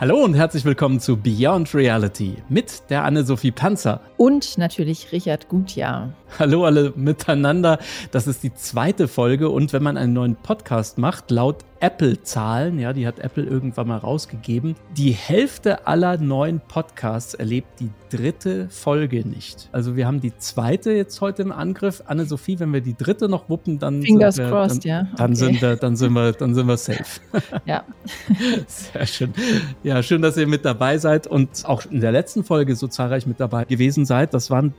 Hallo und herzlich willkommen zu Beyond Reality mit der Anne-Sophie Panzer. Und natürlich Richard Gutjahr. Hallo alle miteinander. Das ist die zweite Folge und wenn man einen neuen Podcast macht, laut Apple-Zahlen, ja, die hat Apple irgendwann mal rausgegeben, die Hälfte aller neuen Podcasts erlebt die dritte Folge nicht. Also wir haben die zweite jetzt heute im Angriff. Anne-Sophie, wenn wir die dritte noch wuppen, dann Fingers wir, crossed, dann, ja. Dann, Okay. sind wir, dann sind wir, dann sind wir safe. Ja. Sehr schön. Ja, schön, dass ihr mit dabei seid und auch in der letzten Folge so zahlreich mit dabei gewesen seid. Das waren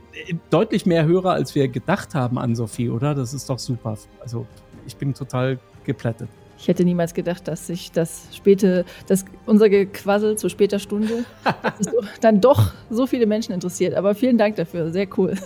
deutlich mehr Hörer, als wir gedacht haben an Sophie, oder? Das ist doch super. Also ich bin total geplättet. Ich hätte niemals gedacht, dass sich das späte, dass unser Gequassel zu später Stunde so, dann doch so viele Menschen interessiert. Aber vielen Dank dafür, sehr cool.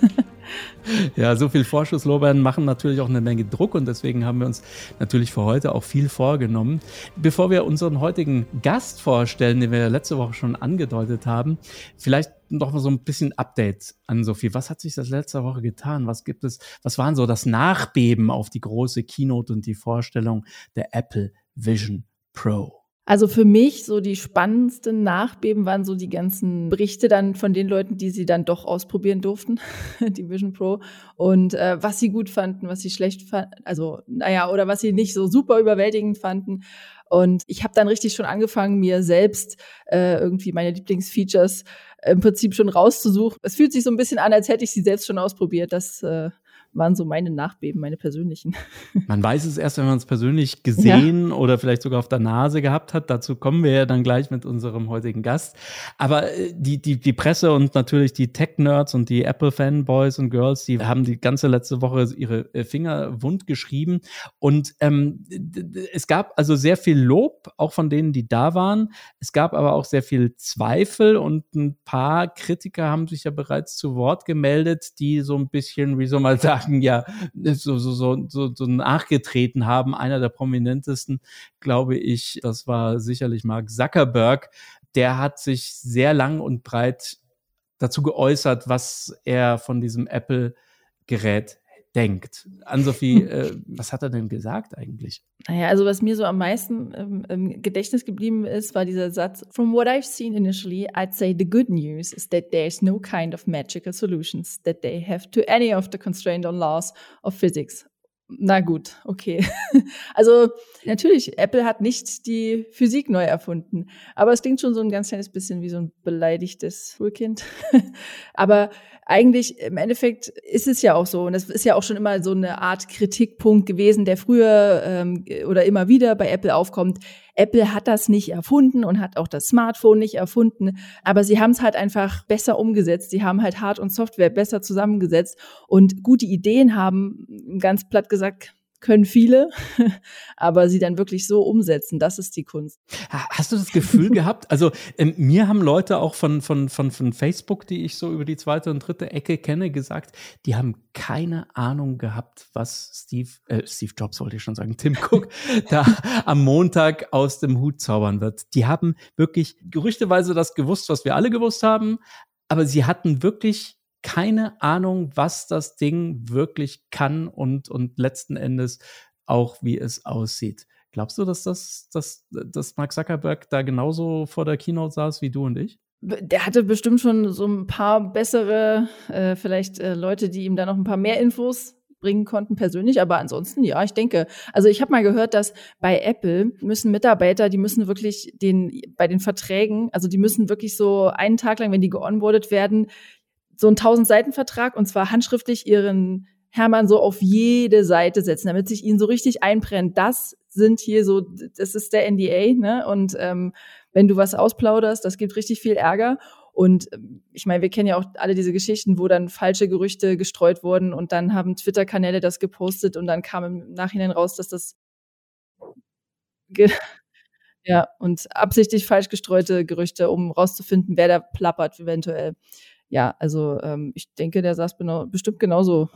Ja, so viel Vorschusslorbeeren machen natürlich auch eine Menge Druck und deswegen haben wir uns natürlich für heute auch viel vorgenommen. Bevor wir unseren heutigen Gast vorstellen, den wir letzte Woche schon angedeutet haben, vielleicht noch mal so ein bisschen Update an Sophie. Was hat sich das letzte Woche getan? Was gibt es? Was waren so das Nachbeben auf die große Keynote und die Vorstellung der Apple Vision Pro? Also für mich so die spannendsten Nachbeben waren so die ganzen Berichte dann von den Leuten, die sie dann doch ausprobieren durften, die Vision Pro und äh, was sie gut fanden, was sie schlecht fanden, also naja, oder was sie nicht so super überwältigend fanden. Und ich habe dann richtig schon angefangen, mir selbst äh, irgendwie meine Lieblingsfeatures im Prinzip schon rauszusuchen. Es fühlt sich so ein bisschen an, als hätte ich sie selbst schon ausprobiert. Das äh, waren so meine Nachbeben, meine persönlichen. Man weiß es erst, wenn man es persönlich gesehen oder vielleicht sogar auf der Nase gehabt hat. Dazu kommen wir ja dann gleich mit unserem heutigen Gast. Aber äh, die, die, die Presse und natürlich die Tech-Nerds und die Apple-Fanboys und Girls, die haben die ganze letzte Woche ihre äh, Finger wund geschrieben. Und ähm, es gab also sehr viel Lob, auch von denen, die da waren. Es gab aber auch sehr viel Zweifel und ein paar Kritiker haben sich ja bereits zu Wort gemeldet, die so ein bisschen, wie soll man sagen, ja, so, so, so, so, so nachgetreten haben. Einer der prominentesten, glaube ich, das war sicherlich Mark Zuckerberg. Der hat sich sehr lang und breit dazu geäußert, was er von diesem Apple-Gerät denkt. Ann-Sophie, äh, was hat er denn gesagt eigentlich? Naja, also was mir so am meisten ähm, im Gedächtnis geblieben ist, war dieser Satz, From what I've seen initially, I'd say the good news is that there's no kind of magical solutions that they have to any of the constraint on laws of physics. Na gut, okay. Also natürlich, Apple hat nicht die Physik neu erfunden, aber es klingt schon so ein ganz kleines bisschen wie so ein beleidigtes Schulkind. aber eigentlich im Endeffekt ist es ja auch so, und das ist ja auch schon immer so eine Art Kritikpunkt gewesen, der früher ähm, oder immer wieder bei Apple aufkommt. Apple hat das nicht erfunden und hat auch das Smartphone nicht erfunden, aber sie haben es halt einfach besser umgesetzt. Sie haben halt Hard- und Software besser zusammengesetzt und gute Ideen haben, ganz platt gesagt, können viele, aber sie dann wirklich so umsetzen, das ist die Kunst. Ha- Hast du das Gefühl gehabt? Also ähm, mir haben Leute auch von, von, von, von Facebook, die ich so über die zweite und dritte Ecke kenne, gesagt, die haben keine Ahnung gehabt, was Steve, äh, Steve Jobs wollte ich schon sagen, Tim Cook da am Montag aus dem Hut zaubern wird. Die haben wirklich gerüchteweise das gewusst, was wir alle gewusst haben, aber sie hatten wirklich keine Ahnung, was das Ding wirklich kann und, und letzten Endes auch, wie es aussieht. Glaubst du, dass das, dass, dass Mark Zuckerberg da genauso vor der Keynote saß wie du und ich? Der hatte bestimmt schon so ein paar bessere, äh, vielleicht äh, Leute, die ihm da noch ein paar mehr Infos bringen konnten persönlich, aber ansonsten ja, ich denke. Also ich habe mal gehört, dass bei Apple müssen Mitarbeiter, die müssen wirklich den bei den Verträgen, also die müssen wirklich so einen Tag lang, wenn die geonboardet werden, so einen 1000 Seiten Vertrag und zwar handschriftlich ihren Hermann so auf jede Seite setzen, damit sich ihnen so richtig einbrennt. Das sind hier so, das ist der NDA, ne? Und ähm, wenn du was ausplauderst, das gibt richtig viel Ärger. Und ähm, ich meine, wir kennen ja auch alle diese Geschichten, wo dann falsche Gerüchte gestreut wurden und dann haben Twitter-Kanäle das gepostet und dann kam im Nachhinein raus, dass das ja und absichtlich falsch gestreute Gerüchte, um rauszufinden, wer da plappert eventuell. Ja, also ähm, ich denke, der saß bestimmt genauso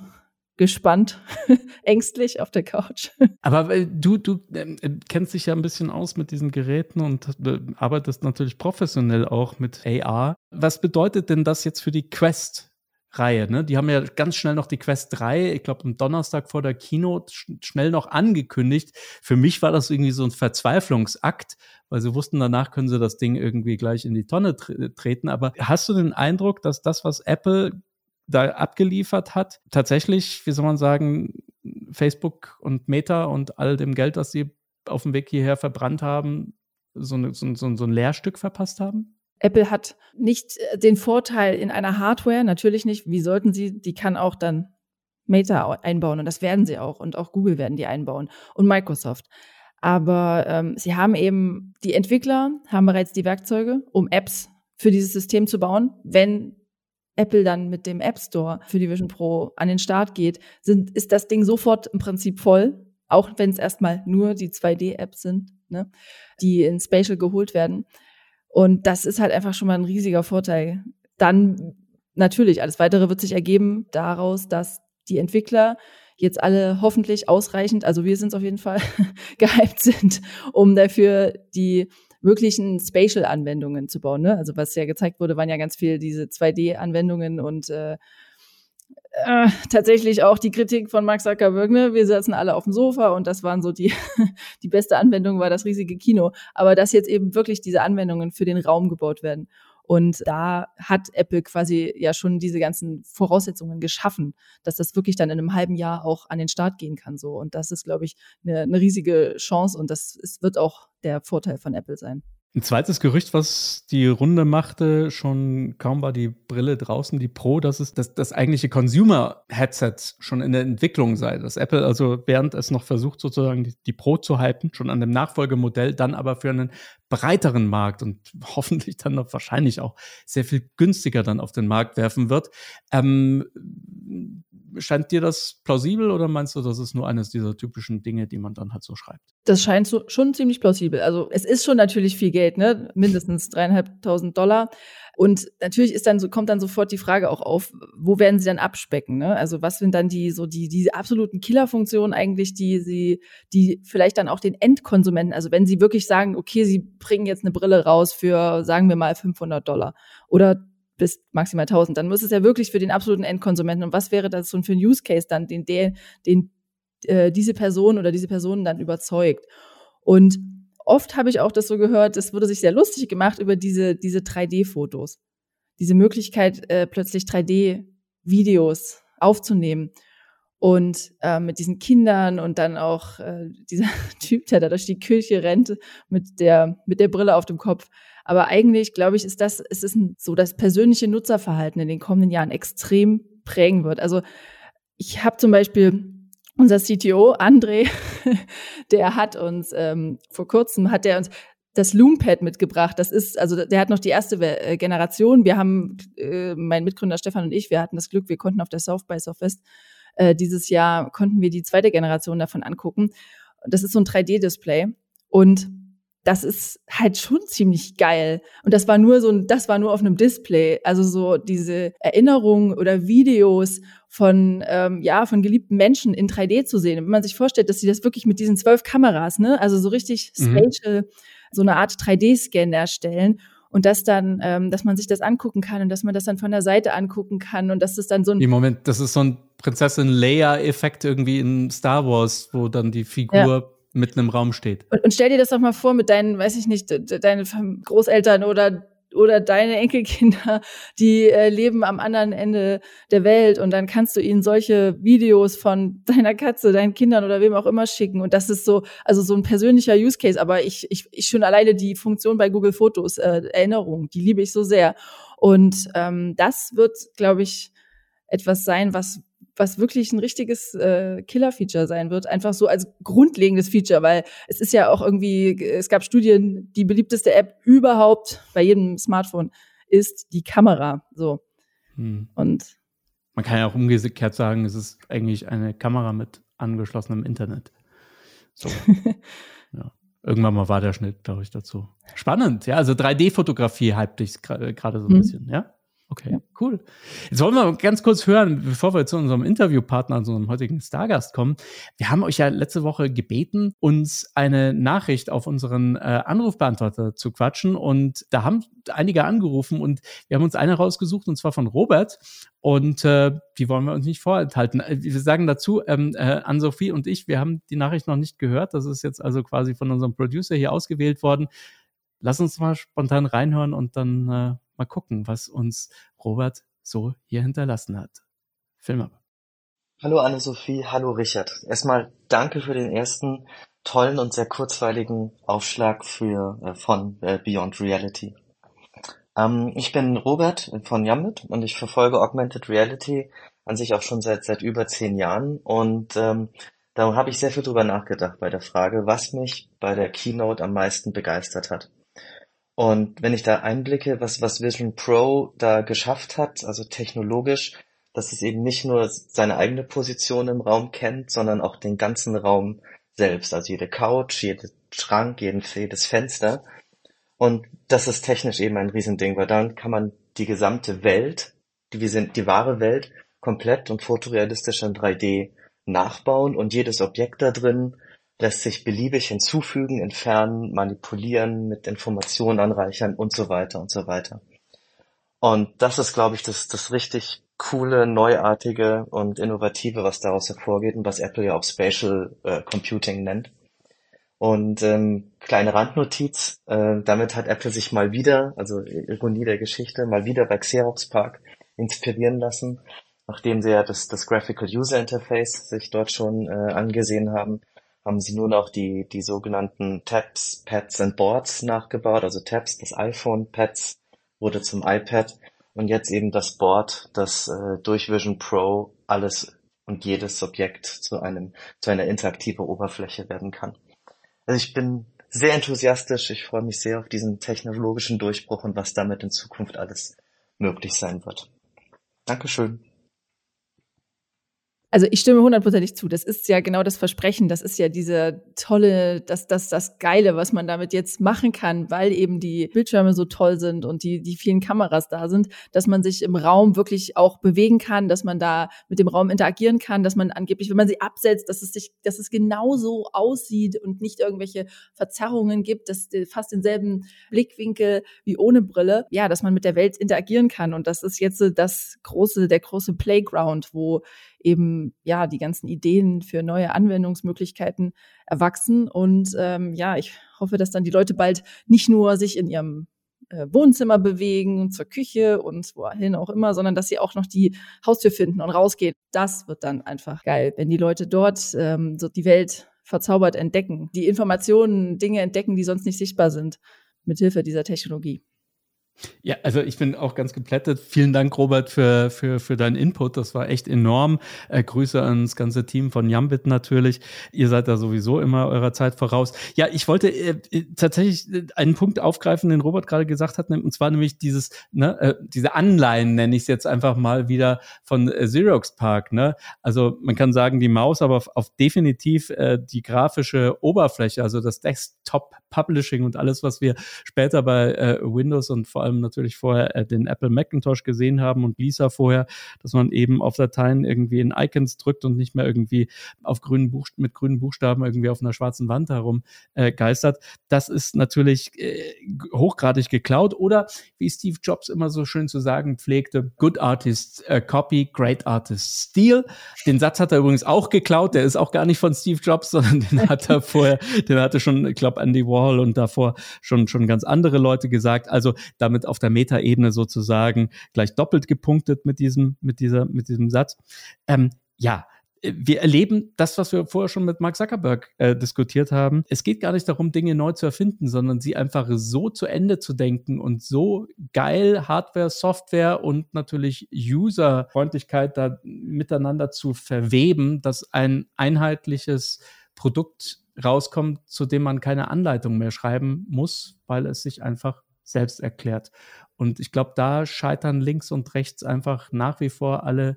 gespannt, ängstlich auf der Couch. Aber äh, du, du ähm, äh, kennst dich ja ein bisschen aus mit diesen Geräten und äh, arbeitest natürlich professionell auch mit AR. Was bedeutet denn das jetzt für die Quest? Reihe, ne? Die haben ja ganz schnell noch die Quest 3, ich glaube am Donnerstag vor der Keynote sch schnell noch angekündigt. Für mich war das irgendwie so ein Verzweiflungsakt, weil sie wussten, danach können sie das Ding irgendwie gleich in die Tonne tre treten. Aber hast du den Eindruck, dass das, was Apple da abgeliefert hat, tatsächlich, wie soll man sagen, Facebook und Meta und all dem Geld, das sie auf dem Weg hierher verbrannt haben, so, eine, so, so, so ein Lehrstück verpasst haben? Apple hat nicht äh, den Vorteil in einer Hardware, natürlich nicht. Wie sollten sie? Die kann auch dann Meta einbauen und das werden sie auch und auch Google werden die einbauen und Microsoft. Aber ähm, sie haben eben, die Entwickler haben bereits die Werkzeuge, um Apps für dieses System zu bauen. Wenn Apple dann mit dem App Store für die Vision Pro an den Start geht, sind, ist das Ding sofort im Prinzip voll, auch wenn es erstmal nur die 2D-Apps sind, ne, die in Spatial geholt werden. Und das ist halt einfach schon mal ein riesiger Vorteil. Dann natürlich, alles weitere wird sich ergeben daraus, dass die Entwickler jetzt alle hoffentlich ausreichend, also wir sind es auf jeden Fall, gehypt sind, um dafür die wirklichen Spatial-Anwendungen zu bauen. Ne? Also was ja gezeigt wurde, waren ja ganz viel diese 2D-Anwendungen und äh, äh, tatsächlich auch die Kritik von Mark Zuckerberg, ne? wir saßen alle auf dem Sofa und das waren so die, die beste Anwendung war das riesige Kino. Aber dass jetzt eben wirklich diese Anwendungen für den Raum gebaut werden. Und da hat Apple quasi ja schon diese ganzen Voraussetzungen geschaffen, dass das wirklich dann in einem halben Jahr auch an den Start gehen kann. So. Und das ist, glaube ich, eine, eine riesige Chance und das ist, wird auch der Vorteil von Apple sein. Ein zweites Gerücht, was die Runde machte, schon kaum war die Brille draußen, die Pro, dass es das, das eigentliche Consumer-Headset schon in der Entwicklung sei. Dass Apple also, während es noch versucht, sozusagen die, die Pro zu hypen, schon an dem Nachfolgemodell, dann aber für einen breiteren Markt und hoffentlich dann noch wahrscheinlich auch sehr viel günstiger dann auf den Markt werfen wird. Ähm, scheint dir das plausibel oder meinst du, das ist nur eines dieser typischen Dinge, die man dann halt so schreibt? Das scheint so, schon ziemlich plausibel. Also es ist schon natürlich viel Geld, ne? Mindestens dreieinhalbtausend Dollar. Und natürlich ist dann so, kommt dann sofort die Frage auch auf, wo werden sie dann abspecken? Ne? Also was sind dann die so die diese absoluten Killerfunktionen eigentlich, die sie, die vielleicht dann auch den Endkonsumenten, also wenn sie wirklich sagen, okay, sie bringen jetzt eine Brille raus für sagen wir mal 500 Dollar oder bis maximal 1000. Dann muss es ja wirklich für den absoluten Endkonsumenten. Und was wäre das so für ein Use Case dann, den, der, den äh, diese Person oder diese Personen dann überzeugt? Und oft habe ich auch das so gehört, es wurde sich sehr lustig gemacht über diese, diese 3D-Fotos. Diese Möglichkeit, äh, plötzlich 3D-Videos aufzunehmen. Und äh, mit diesen Kindern und dann auch äh, dieser Typ, der da durch die Kirche rennt mit der, mit der Brille auf dem Kopf. Aber eigentlich, glaube ich, ist das, ist es so das persönliche Nutzerverhalten in den kommenden Jahren extrem prägen wird. Also ich habe zum Beispiel unser CTO, André, der hat uns ähm, vor kurzem, hat der uns das Loompad mitgebracht. Das ist, also der hat noch die erste äh, Generation. Wir haben, äh, mein Mitgründer Stefan und ich, wir hatten das Glück, wir konnten auf der South by Southwest äh, dieses Jahr, konnten wir die zweite Generation davon angucken. Das ist so ein 3D-Display. Und das ist halt schon ziemlich geil. Und das war nur so das war nur auf einem Display. Also so diese Erinnerungen oder Videos von, ähm, ja, von geliebten Menschen in 3D zu sehen. Wenn man sich vorstellt, dass sie das wirklich mit diesen zwölf Kameras, ne, also so richtig mhm. spatial, so eine Art 3D-Scan erstellen und dass dann, ähm, dass man sich das angucken kann und dass man das dann von der Seite angucken kann und dass das dann so ein. Im Moment, das ist so ein Prinzessin Leia-Effekt irgendwie in Star Wars, wo dann die Figur ja mitten im Raum steht. Und, und, stell dir das doch mal vor mit deinen, weiß ich nicht, deinen Großeltern oder oder deine Enkelkinder, die äh, leben am anderen Ende der Welt und dann kannst du ihnen solche Videos von deiner Katze, deinen Kindern oder wem auch immer schicken und das ist so, also so ein persönlicher Use Case, aber ich, ich, ich schon alleine die Funktion bei Google Fotos, äh, Erinnerung, die liebe ich so sehr und ähm, das wird, glaube ich, etwas sein, was was wirklich ein richtiges äh, Killer-Feature sein wird, einfach so als grundlegendes Feature, weil es ist ja auch irgendwie, es gab Studien, die beliebteste App überhaupt bei jedem Smartphone ist die Kamera. So. Hm. Und man kann ja auch umgekehrt sagen, es ist eigentlich eine Kamera mit angeschlossenem Internet. So. ja. Irgendwann mal war der Schnitt, glaube ich, dazu. Spannend, ja. Also 3D-Fotografie hype dich gerade so ein mhm. bisschen, ja? Okay, ja. cool. Jetzt wollen wir ganz kurz hören, bevor wir zu unserem Interviewpartner, zu unserem heutigen Stargast kommen. Wir haben euch ja letzte Woche gebeten, uns eine Nachricht auf unseren äh, Anrufbeantworter zu quatschen. Und da haben einige angerufen und wir haben uns eine rausgesucht, und zwar von Robert. Und äh, die wollen wir uns nicht vorenthalten. Äh, wir sagen dazu, ähm, äh, an Sophie und ich, wir haben die Nachricht noch nicht gehört. Das ist jetzt also quasi von unserem Producer hier ausgewählt worden. Lass uns mal spontan reinhören und dann äh, mal gucken, was uns Robert so hier hinterlassen hat. Film ab. Hallo Anne-Sophie, hallo Richard. Erstmal danke für den ersten tollen und sehr kurzweiligen Aufschlag für, äh, von äh, Beyond Reality. Ähm, ich bin Robert von Yambit und ich verfolge Augmented Reality an sich auch schon seit, seit über zehn Jahren und ähm, da habe ich sehr viel drüber nachgedacht bei der Frage, was mich bei der Keynote am meisten begeistert hat. Und wenn ich da einblicke, was, was Vision Pro da geschafft hat, also technologisch, dass es eben nicht nur seine eigene Position im Raum kennt, sondern auch den ganzen Raum selbst, also jede Couch, jeden Schrank, jedes Fenster. Und das ist technisch eben ein Riesending, weil dann kann man die gesamte Welt, die wir sind, die wahre Welt, komplett und fotorealistisch in 3D nachbauen und jedes Objekt da drin lässt sich beliebig hinzufügen, entfernen, manipulieren, mit Informationen anreichern und so weiter und so weiter. Und das ist, glaube ich, das, das richtig coole, neuartige und innovative, was daraus hervorgeht und was Apple ja auch Spatial äh, Computing nennt. Und ähm, kleine Randnotiz, äh, damit hat Apple sich mal wieder, also Ironie der Geschichte, mal wieder bei Xerox Park inspirieren lassen, nachdem sie ja das, das Graphical User Interface sich dort schon äh, angesehen haben haben sie nur noch die, die sogenannten Tabs, Pads and Boards nachgebaut. Also Tabs, das iPhone, Pads wurde zum iPad und jetzt eben das Board, das äh, durch Vision Pro alles und jedes Objekt zu einem, zu einer interaktiven Oberfläche werden kann. Also ich bin sehr enthusiastisch. Ich freue mich sehr auf diesen technologischen Durchbruch und was damit in Zukunft alles möglich sein wird. Dankeschön. Also ich stimme hundertprozentig zu. Das ist ja genau das Versprechen. Das ist ja diese tolle, das, das, das Geile, was man damit jetzt machen kann, weil eben die Bildschirme so toll sind und die, die vielen Kameras da sind, dass man sich im Raum wirklich auch bewegen kann, dass man da mit dem Raum interagieren kann, dass man angeblich, wenn man sie absetzt, dass es sich, dass es genauso aussieht und nicht irgendwelche Verzerrungen gibt, dass fast denselben Blickwinkel wie ohne Brille. Ja, dass man mit der Welt interagieren kann. Und das ist jetzt das große, der große Playground, wo eben ja die ganzen Ideen für neue Anwendungsmöglichkeiten erwachsen. Und ähm, ja, ich hoffe, dass dann die Leute bald nicht nur sich in ihrem äh, Wohnzimmer bewegen, zur Küche und wohin auch immer, sondern dass sie auch noch die Haustür finden und rausgehen. Das wird dann einfach geil, wenn die Leute dort ähm, so die Welt verzaubert entdecken, die Informationen, Dinge entdecken, die sonst nicht sichtbar sind, mithilfe dieser Technologie. Ja, also ich bin auch ganz geplättet. Vielen Dank, Robert, für, für, für deinen Input. Das war echt enorm. Äh, Grüße ans ganze Team von Jambit natürlich. Ihr seid da sowieso immer eurer Zeit voraus. Ja, ich wollte äh, äh tatsächlich äh, einen Punkt aufgreifen, den Robert gerade gesagt hat, und zwar nämlich dieses, ne, äh, diese Anleihen, nenne ich es jetzt einfach mal wieder von äh, Xerox Park. Ne? Also man kann sagen, die Maus, aber auf, auf definitiv die grafische Oberfläche, also das Desktop Publishing und alles, was wir später bei Windows und vor allem natürlich vorher äh, den Apple Macintosh gesehen haben und Lisa vorher, dass man eben auf Dateien irgendwie in Icons drückt und nicht mehr irgendwie auf grünen Buch mit grünen Buchstaben irgendwie auf einer schwarzen Wand herum äh, geistert. Das ist natürlich äh, hochgradig geklaut oder wie Steve Jobs immer so schön zu sagen pflegte, Good Artist uh, Copy, Great Artist Steal. Den Satz hat er übrigens auch geklaut, der ist auch gar nicht von Steve Jobs, sondern den hat er vorher, den hatte schon, ich glaube, Andy Warhol und davor schon, schon ganz andere Leute gesagt. Also damit auf der Metaebene sozusagen gleich doppelt gepunktet mit diesem, mit dieser, mit diesem Satz. Ähm, ja, wir erleben das, was wir vorher schon mit Mark Zuckerberg äh, diskutiert haben. Es geht gar nicht darum, Dinge neu zu erfinden, sondern sie einfach so zu Ende zu denken und so geil Hardware, Software und natürlich Userfreundlichkeit da miteinander zu verweben, dass ein einheitliches Produkt rauskommt, zu dem man keine Anleitung mehr schreiben muss, weil es sich einfach selbst erklärt. Und ich glaube, da scheitern links und rechts einfach nach wie vor alle,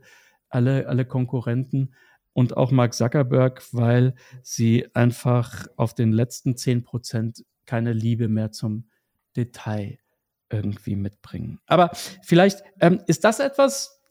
alle, alle Konkurrenten und auch Mark Zuckerberg, weil sie einfach auf den letzten zehn Prozent keine Liebe mehr zum Detail irgendwie mitbringen. Aber vielleicht ähm, ist das etwas,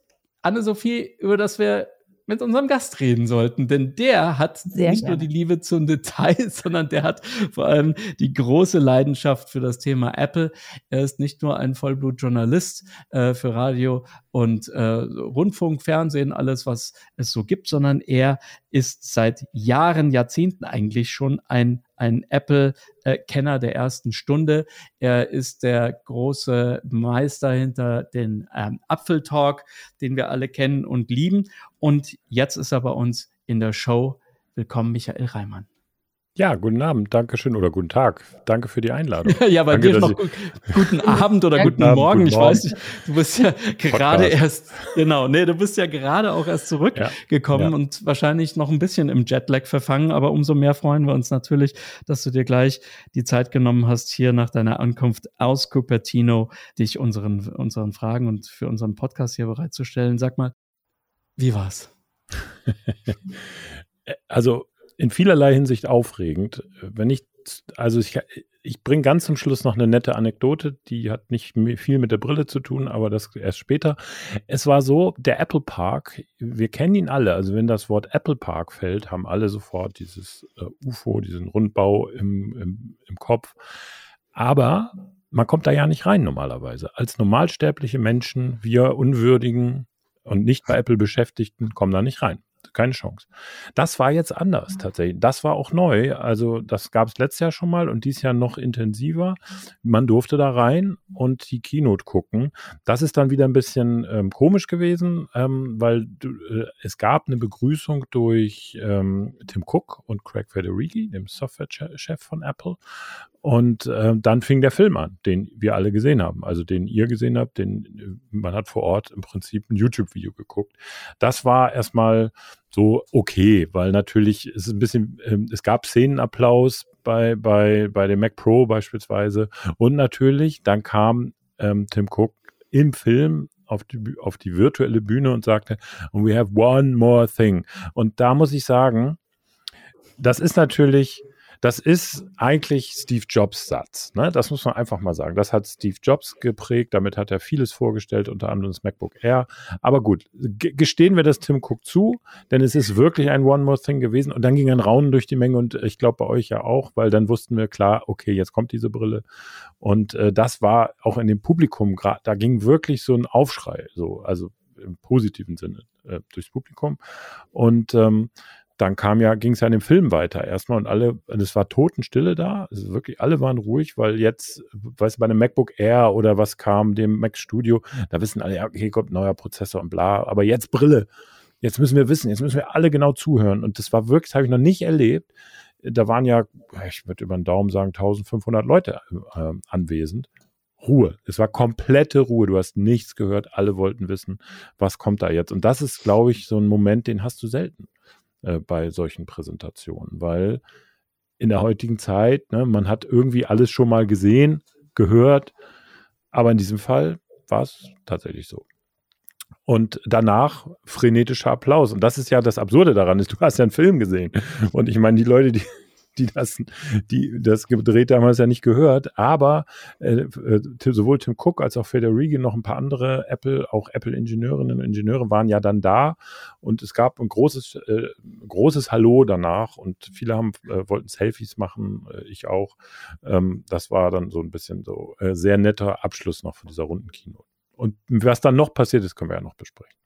Anne-Sophie, über das wir mit unserem Gast reden sollten, denn der hat Sehr nicht gerne. nur die Liebe zum Detail, sondern der hat vor allem die große Leidenschaft für das Thema Apple. Er ist nicht nur ein Vollblutjournalist äh, für Radio und äh, Rundfunk, Fernsehen, alles, was es so gibt, sondern er ist seit Jahren, Jahrzehnten eigentlich schon ein ein Apple-Kenner der ersten Stunde. Er ist der große Meister hinter den ähm, Apfeltalk, den wir alle kennen und lieben. Und jetzt ist er bei uns in der Show. Willkommen, Michael Reimann. Ja, guten Abend, danke schön oder guten Tag. Danke für die Einladung. ja, bei dir noch guten Abend oder guten, Abend, Morgen. Guten ich weiß nicht, du bist ja gerade erst, genau, nee, du bist ja gerade auch erst zurückgekommen ja, ja. und wahrscheinlich noch ein bisschen im Jetlag verfangen, aber umso mehr freuen wir uns natürlich, dass du dir gleich die Zeit genommen hast, hier nach deiner Ankunft aus Cupertino dich unseren, unseren Fragen und für unseren Podcast hier bereitzustellen. Sag mal, wie war's? also in vielerlei Hinsicht aufregend. Wenn ich, also ich, ich bringe ganz zum Schluss noch eine nette Anekdote, die hat nicht viel mit der Brille zu tun, aber das erst später. Es war so, der Apple Park, wir kennen ihn alle, also wenn das Wort Apple Park fällt, haben alle sofort dieses äh, UFO, diesen Rundbau im, im, im Kopf. Aber man kommt da ja nicht rein normalerweise. Als normalsterbliche Menschen, wir Unwürdigen und nicht bei Apple Beschäftigten, kommen da nicht rein keine Chance. Das war jetzt anders tatsächlich. Das war auch neu. Also das gab es letztes Jahr schon mal und dieses Jahr noch intensiver. Man durfte da rein und die Keynote gucken. Das ist dann wieder ein bisschen ähm, komisch gewesen, ähm, weil äh, es gab eine Begrüßung durch ähm, Tim Cook und Craig Federighi, dem Softwarechef von Apple. Und äh, dann fing der Film an, den wir alle gesehen haben, also den ihr gesehen habt, den äh, man hat vor Ort im Prinzip ein YouTube-Video geguckt. Das war erstmal so okay, weil natürlich ist es ein bisschen, äh, es gab Szenenapplaus bei, bei, bei dem Mac Pro beispielsweise. Und natürlich, dann kam ähm, Tim Cook im Film auf die, auf die virtuelle Bühne und sagte, we have one more thing. Und da muss ich sagen, das ist natürlich das ist eigentlich Steve Jobs Satz. Ne? Das muss man einfach mal sagen. Das hat Steve Jobs geprägt. Damit hat er vieles vorgestellt, unter anderem das MacBook Air. Aber gut, gestehen wir das Tim Cook zu, denn es ist wirklich ein One More Thing gewesen. Und dann ging ein Raunen durch die Menge und ich glaube bei euch ja auch, weil dann wussten wir klar, okay, jetzt kommt diese Brille. Und äh, das war auch in dem Publikum gerade, da ging wirklich so ein Aufschrei, so, also im positiven Sinne äh, durchs Publikum. Und ähm, dann kam ja, ging es ja in dem Film weiter erstmal und alle, es war Totenstille da. Also wirklich, alle waren ruhig, weil jetzt, weißt du, bei einem MacBook Air oder was kam, dem Mac Studio, da wissen alle, ja, okay, kommt neuer Prozessor und bla, aber jetzt Brille. Jetzt müssen wir wissen, jetzt müssen wir alle genau zuhören. Und das war wirklich, das habe ich noch nicht erlebt. Da waren ja, ich würde über den Daumen sagen, 1500 Leute äh, anwesend. Ruhe. Es war komplette Ruhe. Du hast nichts gehört. Alle wollten wissen, was kommt da jetzt. Und das ist, glaube ich, so ein Moment, den hast du selten. Äh, bei solchen Präsentationen, weil in der heutigen Zeit, ne, man hat irgendwie alles schon mal gesehen, gehört, aber in diesem Fall war es tatsächlich so. Und danach frenetischer Applaus. Und das ist ja das Absurde daran, ist, du hast ja einen Film gesehen. Und ich meine, die Leute, die, die das, die das gedreht es ja nicht gehört. Aber äh, äh sowohl Tim Cook als auch Federighi, noch ein paar andere Apple, auch Apple-Ingenieurinnen und Ingenieure waren ja dann da und es gab ein großes, äh, großes Hallo danach und viele haben äh, wollten Selfies machen, äh, ich auch. Ähm, das war dann so ein bisschen so äh, sehr netter Abschluss noch von dieser runden Kino. Und was dann noch passiert ist, können wir ja noch besprechen.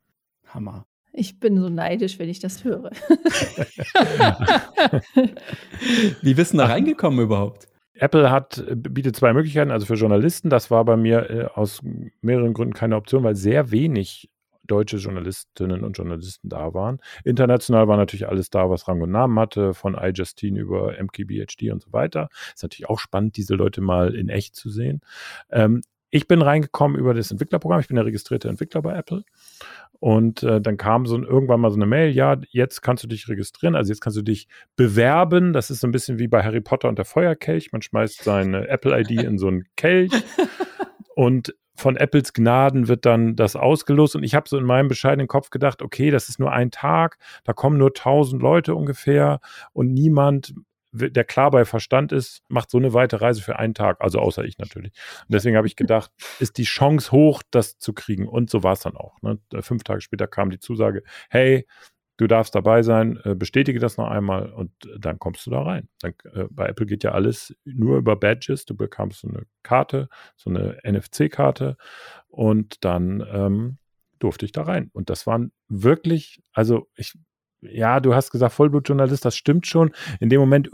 Hammer. Ich bin so neidisch, wenn ich das höre. Wie bist du da reingekommen überhaupt? Apple hat, bietet zwei Möglichkeiten, also für Journalisten, das war bei mir äh, aus mehreren Gründen keine Option, weil sehr wenig deutsche Journalistinnen und Journalisten da waren. International war natürlich alles da, was Rang und Namen hatte, von iJustine über MKBHD und so weiter. Ist natürlich auch spannend, diese Leute mal in echt zu sehen. Ähm, ich bin reingekommen über das Entwicklerprogramm. Ich bin der registrierte Entwickler bei Apple. Und äh, dann kam so ein, irgendwann mal so eine Mail, ja, jetzt kannst du dich registrieren, also jetzt kannst du dich bewerben. Das ist so ein bisschen wie bei Harry Potter und der Feuerkelch. Man schmeißt seine Apple-ID in so einen Kelch und von Apples Gnaden wird dann das ausgelost. Und ich habe so in meinem bescheidenen Kopf gedacht, okay, das ist nur ein Tag, da kommen nur 1000 Leute ungefähr und niemand der klar bei Verstand ist, macht so eine weite Reise für einen Tag, also außer ich natürlich. Und deswegen habe ich gedacht, ist die Chance hoch, das zu kriegen. Und so war es dann auch. Ne? Fünf Tage später kam die Zusage, hey, du darfst dabei sein, äh, bestätige das noch einmal und dann kommst du da rein. Dann, äh, bei Apple geht ja alles nur über Badges. Du bekamst so eine Karte, so eine NFC-Karte und dann ähm, durfte ich da rein. Und das waren wirklich, also ich ja, du hast gesagt, Vollblutjournalist, das stimmt schon. In dem Moment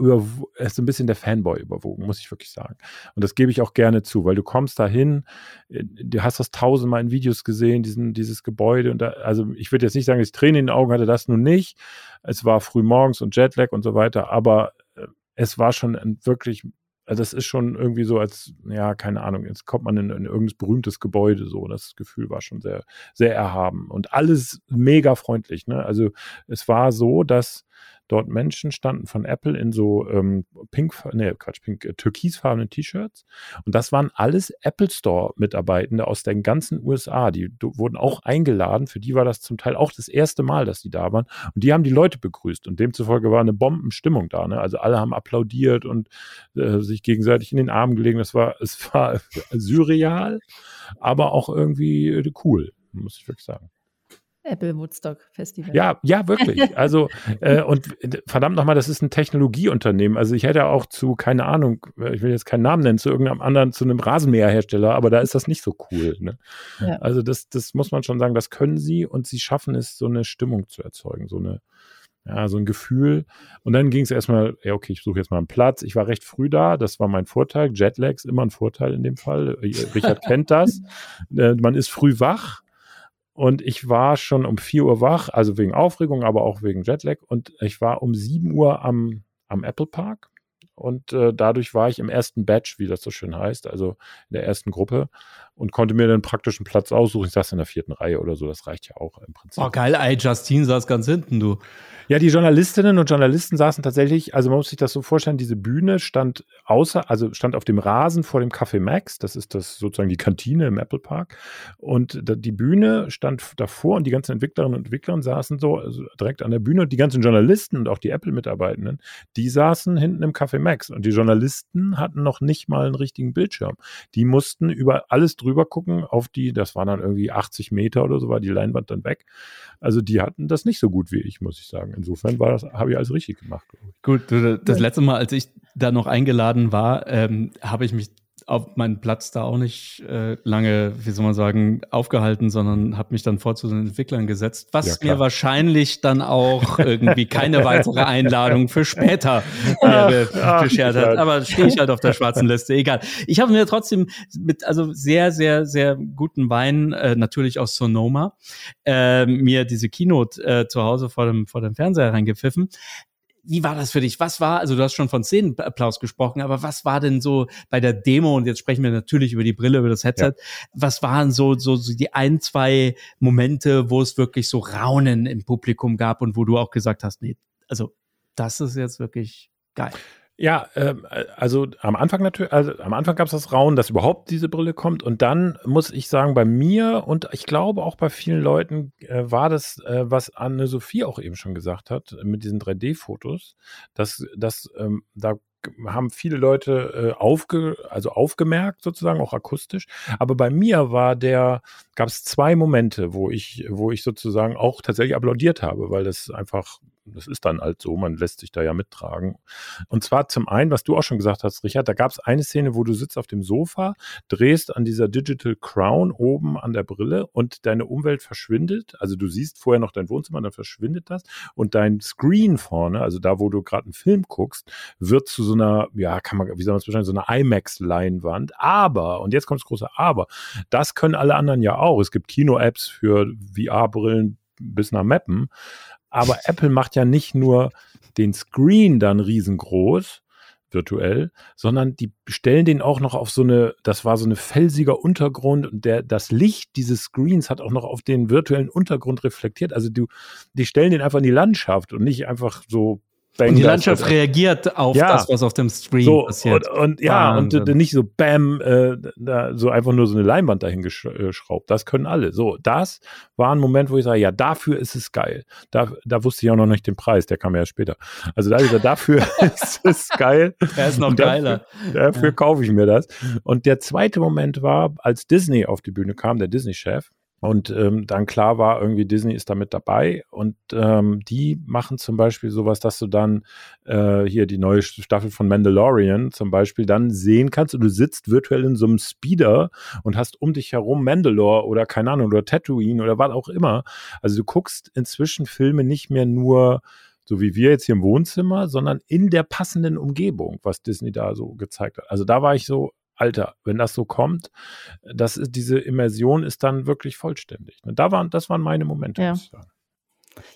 ist ein bisschen der Fanboy überwogen, muss ich wirklich sagen. Und das gebe ich auch gerne zu, weil du kommst dahin, äh, du hast das tausendmal in Videos gesehen, diesen, dieses Gebäude. Und da, also ich würde jetzt nicht sagen, dass ich Tränen in den Augen hatte, das nun nicht. Es war früh morgens und Jetlag und so weiter, aber äh, es war schon ein wirklich also das ist schon irgendwie so, als, ja, keine Ahnung, jetzt kommt man in, in irgendein berühmtes Gebäude so. Das Gefühl war schon sehr, sehr erhaben. Und alles mega freundlich. Ne? Also es war so, dass dort Menschen standen von Apple in so ähm, pink, nee, Quatsch, pink, äh, türkisfarbenen T-Shirts. Und das waren alles Apple Store Mitarbeitende aus den ganzen USA. Die wurden auch eingeladen. Für die war das zum Teil auch das erste Mal, dass die da waren. Und die haben die Leute begrüßt. Und demzufolge war eine Bombenstimmung da. Ne? Also alle haben applaudiert und äh, sich gegenseitig in den Arm gelegen. Das war, es war surreal, aber auch irgendwie äh, cool, muss ich wirklich sagen. Apple Woodstock Festival. Ja, ja, wirklich. Also, äh, und verdammt nochmal, das ist ein Technologieunternehmen. Also ich hätte auch zu, keine Ahnung, ich will jetzt keinen Namen nennen, zu irgendeinem anderen, zu einem Rasenmäherhersteller, aber da ist das nicht so cool. Ne? Ja. Also das, das muss man schon sagen, das können sie und sie schaffen es, so eine Stimmung zu erzeugen, so eine, ja, so ein Gefühl. Und dann ging es erstmal, ja, okay, ich suche jetzt mal einen Platz. Ich war recht früh da, das war mein Vorteil. Jetlags immer ein Vorteil in dem Fall. Richard kennt das. Äh, man ist früh wach und ich war schon um 4 Uhr wach, also wegen Aufregung, aber auch wegen Jetlag. Und ich war um 7 Uhr am, am Apple Park. Und äh, dadurch war ich im ersten Batch, wie das so schön heißt, also in der ersten Gruppe und konnte mir den praktischen Platz aussuchen. Ich saß in der vierten Reihe oder so, das reicht ja auch im Prinzip. Oh, geil, ey, Justine saß ganz hinten, du. Ja, die Journalistinnen und Journalisten saßen tatsächlich, also man muss sich das so vorstellen, diese Bühne stand außer, also stand auf dem Rasen vor dem Café Max, das ist das sozusagen die Kantine im Apple Park. Und die Bühne stand davor und die ganzen Entwicklerinnen und Entwickler saßen so also direkt an der Bühne und die ganzen Journalisten und auch die Apple-Mitarbeitenden, die saßen hinten im Café Max. Und die Journalisten hatten noch nicht mal einen richtigen Bildschirm. Die mussten über alles drüber gucken auf die, das waren dann irgendwie 80 Meter oder so, war die Leinwand dann weg. Also die hatten das nicht so gut wie ich, muss ich sagen. Insofern war das, habe ich alles richtig gemacht. Gut, das letzte Mal, als ich da noch eingeladen war, ähm, habe ich mich auf meinen Platz da auch nicht äh, lange, wie soll man sagen, aufgehalten, sondern habe mich dann vor zu den Entwicklern gesetzt, was ja, mir wahrscheinlich dann auch irgendwie keine weitere Einladung für später äh, beschert hat. Aber stehe ich halt auf der schwarzen Liste, egal. Ich habe mir trotzdem mit also sehr, sehr, sehr guten Wein, äh, natürlich aus Sonoma, äh, mir diese Keynote äh, zu Hause vor dem, vor dem Fernseher reingepfiffen wie war das für dich? Was war, also du hast schon von Szenenapplaus gesprochen, aber was war denn so bei der Demo, und jetzt sprechen wir natürlich über die Brille, über das Headset, ja. was waren so, so, so die ein, zwei Momente, wo es wirklich so Raunen im Publikum gab und wo du auch gesagt hast, nee, also das ist jetzt wirklich geil. Ja, ähm, äh, also am Anfang natürlich, also am Anfang gab es das Rauen, dass überhaupt diese Brille kommt. Und dann muss ich sagen, bei mir und ich glaube auch bei vielen Leuten äh, war das, äh, was Anne-Sophie auch eben schon gesagt hat, mit diesen 3D-Fotos, dass, dass ähm, da haben viele Leute äh, aufge, also aufgemerkt, sozusagen, auch akustisch. Aber bei mir war der, gab es zwei Momente, wo ich, wo ich sozusagen auch tatsächlich applaudiert habe, weil das einfach das ist dann halt so, man lässt sich da ja mittragen. Und zwar zum einen, was du auch schon gesagt hast, Richard, da gab es eine Szene, wo du sitzt auf dem Sofa, drehst an dieser Digital Crown oben an der Brille und deine Umwelt verschwindet. Also du siehst vorher noch dein Wohnzimmer, dann verschwindet das und dein Screen vorne, also da, wo du gerade einen Film guckst, wird zu so einer, ja, kann man, wie soll man es beschreiben, so einer IMAX-Leinwand. Aber, und jetzt kommt das große Aber, das können alle anderen ja auch. Es gibt Kino-Apps für VR-Brillen bis nach Mappen. Aber Apple macht ja nicht nur den Screen dann riesengroß, virtuell, sondern die stellen den auch noch auf so eine, das war so eine felsiger Untergrund und der, das Licht dieses Screens hat auch noch auf den virtuellen Untergrund reflektiert. Also du, die stellen den einfach in die Landschaft und nicht einfach so. Und die Landschaft reagiert auf ja. das, was auf dem Stream so, passiert. Und, und ja, und äh, nicht so bam, äh, da, so einfach nur so eine Leinwand dahin geschraubt. Das können alle. So, das war ein Moment, wo ich sage, ja, dafür ist es geil. Da, da wusste ich auch noch nicht den Preis, der kam ja später. Also da gesagt, dafür ist es geil. Der ist noch geiler. Dafür, dafür ja. kaufe ich mir das. Und der zweite Moment war, als Disney auf die Bühne kam, der Disney-Chef, und ähm, dann klar war, irgendwie Disney ist damit dabei und ähm, die machen zum Beispiel sowas, dass du dann äh, hier die neue Staffel von Mandalorian zum Beispiel dann sehen kannst und du sitzt virtuell in so einem Speeder und hast um dich herum Mandalore oder keine Ahnung oder Tatooine oder was auch immer. Also du guckst inzwischen Filme nicht mehr nur so wie wir jetzt hier im Wohnzimmer, sondern in der passenden Umgebung, was Disney da so gezeigt hat. Also da war ich so, Alter, wenn das so kommt, das ist, diese Immersion ist dann wirklich vollständig. Und da waren, das waren meine Momente, ja.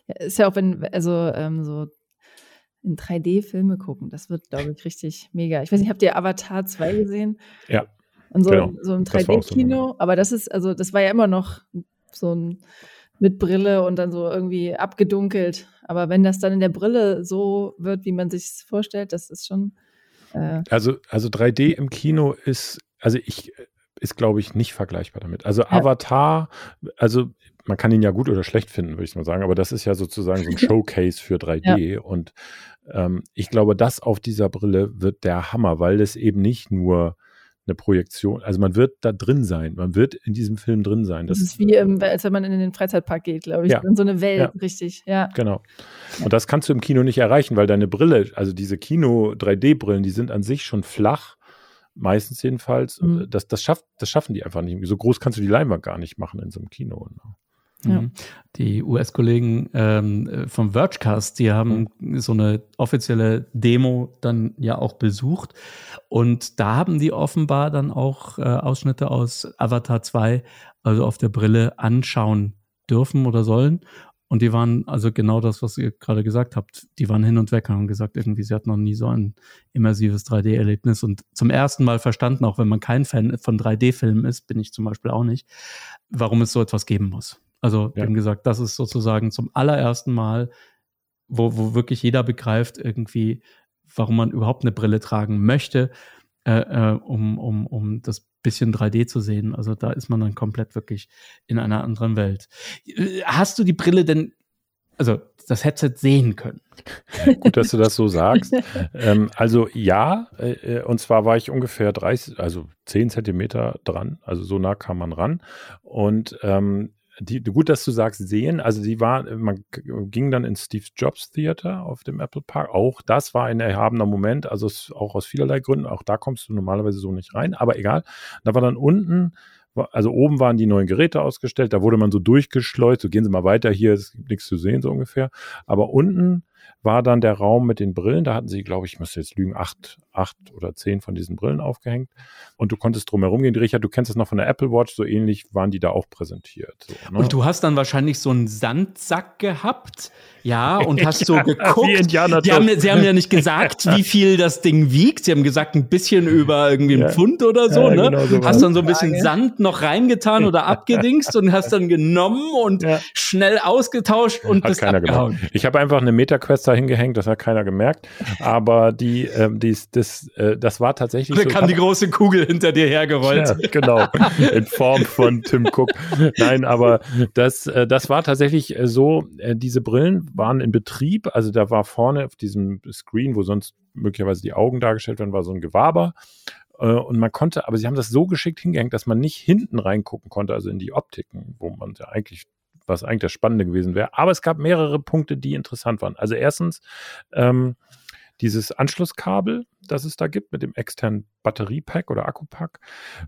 Ja, ist ja auch, wenn, also ähm, so in 3D-Filme gucken, das wird, glaube ich, richtig mega. Ich weiß nicht, habt ihr Avatar 2 gesehen? Ja. Und so, genau. so im 3D-Kino, so aber das ist, also das war ja immer noch so ein mit Brille und dann so irgendwie abgedunkelt. Aber wenn das dann in der Brille so wird, wie man sich vorstellt, das ist schon äh, also, also 3D im Kino ist, also ich, ist glaube ich nicht vergleichbar damit. Also ja. Avatar, also man kann ihn ja gut oder schlecht finden, würde ich mal sagen, aber das ist ja sozusagen so ein Showcase für 3D ja. und ähm, ich glaube, das auf dieser Brille wird der Hammer, weil das eben nicht nur eine Projektion. Also man wird da drin sein. Man wird in diesem Film drin sein. Das, das ist wie, ähm, als wenn man in den Freizeitpark geht, glaube ich. Ja. In so eine Welt, ja. richtig. Ja. Genau. Und das kannst du im Kino nicht erreichen, weil deine Brille, also diese Kino-3D-Brillen, die sind an sich schon flach. Meistens jedenfalls. Mhm. Das, das, schafft, das schaffen die einfach nicht. So groß kannst du die Leinwand gar nicht machen in so einem Kino. Ne? Ja. Mhm. Die US-Kollegen ähm, vom Vergecast, die haben mhm. so eine offizielle Demo dann ja auch besucht. Und da haben die offenbar dann auch äh, Ausschnitte aus Avatar 2, also auf der Brille, anschauen dürfen oder sollen. Und die waren also genau das, was ihr gerade gesagt habt. Die waren hin und weg und haben gesagt, irgendwie, sie hatten noch nie so ein immersives 3D-Erlebnis und zum ersten Mal verstanden, auch wenn man kein Fan von 3D-Filmen ist, bin ich zum Beispiel auch nicht, warum es so etwas geben muss. Also, ja. eben gesagt, das ist sozusagen zum allerersten Mal, wo, wo wirklich jeder begreift, irgendwie, warum man überhaupt eine Brille tragen möchte, äh, äh, um, um, um das bisschen 3D zu sehen. Also da ist man dann komplett wirklich in einer anderen Welt. Hast du die Brille denn, also das Headset sehen können? Gut, dass du das so sagst. ähm, also ja, äh, und zwar war ich ungefähr 30, also 10 Zentimeter dran, also so nah kam man ran. Und ähm, die, gut, dass du sagst, sehen. Also die war, man ging dann ins Steve Jobs Theater auf dem Apple Park. Auch das war ein erhabener Moment, also auch aus vielerlei Gründen. Auch da kommst du normalerweise so nicht rein, aber egal. Da war dann unten, also oben waren die neuen Geräte ausgestellt, da wurde man so durchgeschleust, so gehen Sie mal weiter, hier es gibt nichts zu sehen, so ungefähr. Aber unten war dann der Raum mit den Brillen. Da hatten sie, glaube ich, ich müsste jetzt lügen, acht, acht oder zehn von diesen Brillen aufgehängt. Und du konntest drumherum gehen. Richard, du kennst das noch von der Apple Watch, so ähnlich waren die da auch präsentiert. So, ne? Und du hast dann wahrscheinlich so einen Sandsack gehabt, ja, und hast so geguckt. die haben, sie haben ja nicht gesagt, wie viel das Ding wiegt. Sie haben gesagt, ein bisschen über irgendwie ein ja. Pfund oder so, ja, ne? Genau so hast dann so ein bisschen Frage. Sand noch reingetan oder abgedingst und hast dann genommen und ja. schnell ausgetauscht und Hat das keiner abgehauen. Gemacht. Ich habe einfach eine Meta-Quest da hingehängt, das hat keiner gemerkt. Aber die, ähm, die, das, äh, das war tatsächlich. Da so, kam die große Kugel hinter dir hergerollt. Ja, genau, in Form von Tim Cook. Nein, aber das, äh, das war tatsächlich äh, so, äh, diese Brillen waren in Betrieb. Also da war vorne auf diesem Screen, wo sonst möglicherweise die Augen dargestellt werden, war so ein Gewaber. Äh, und man konnte, aber sie haben das so geschickt hingehängt, dass man nicht hinten reingucken konnte, also in die Optiken, wo man ja eigentlich was eigentlich das Spannende gewesen wäre. Aber es gab mehrere Punkte, die interessant waren. Also erstens, ähm, dieses Anschlusskabel, das es da gibt mit dem externen Batteriepack oder Akkupack,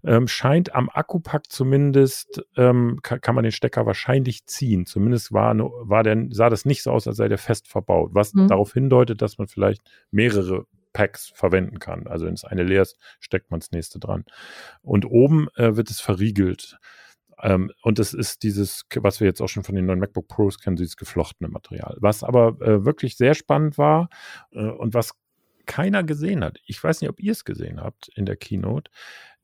ähm, scheint am Akkupack zumindest, ähm, kann, kann, man den Stecker wahrscheinlich ziehen. Zumindest war, war der, sah das nicht so aus, als sei der fest verbaut, was mhm. darauf hindeutet, dass man vielleicht mehrere Packs verwenden kann. Also wenn es eine leer ist, steckt man das nächste dran. Und oben äh, wird es verriegelt. Ähm, und das ist dieses, was wir jetzt auch schon von den neuen MacBook Pros kennen, dieses geflochtene Material. Was aber äh, wirklich sehr spannend war äh, und was keiner gesehen hat. Ich weiß nicht, ob ihr es gesehen habt in der Keynote.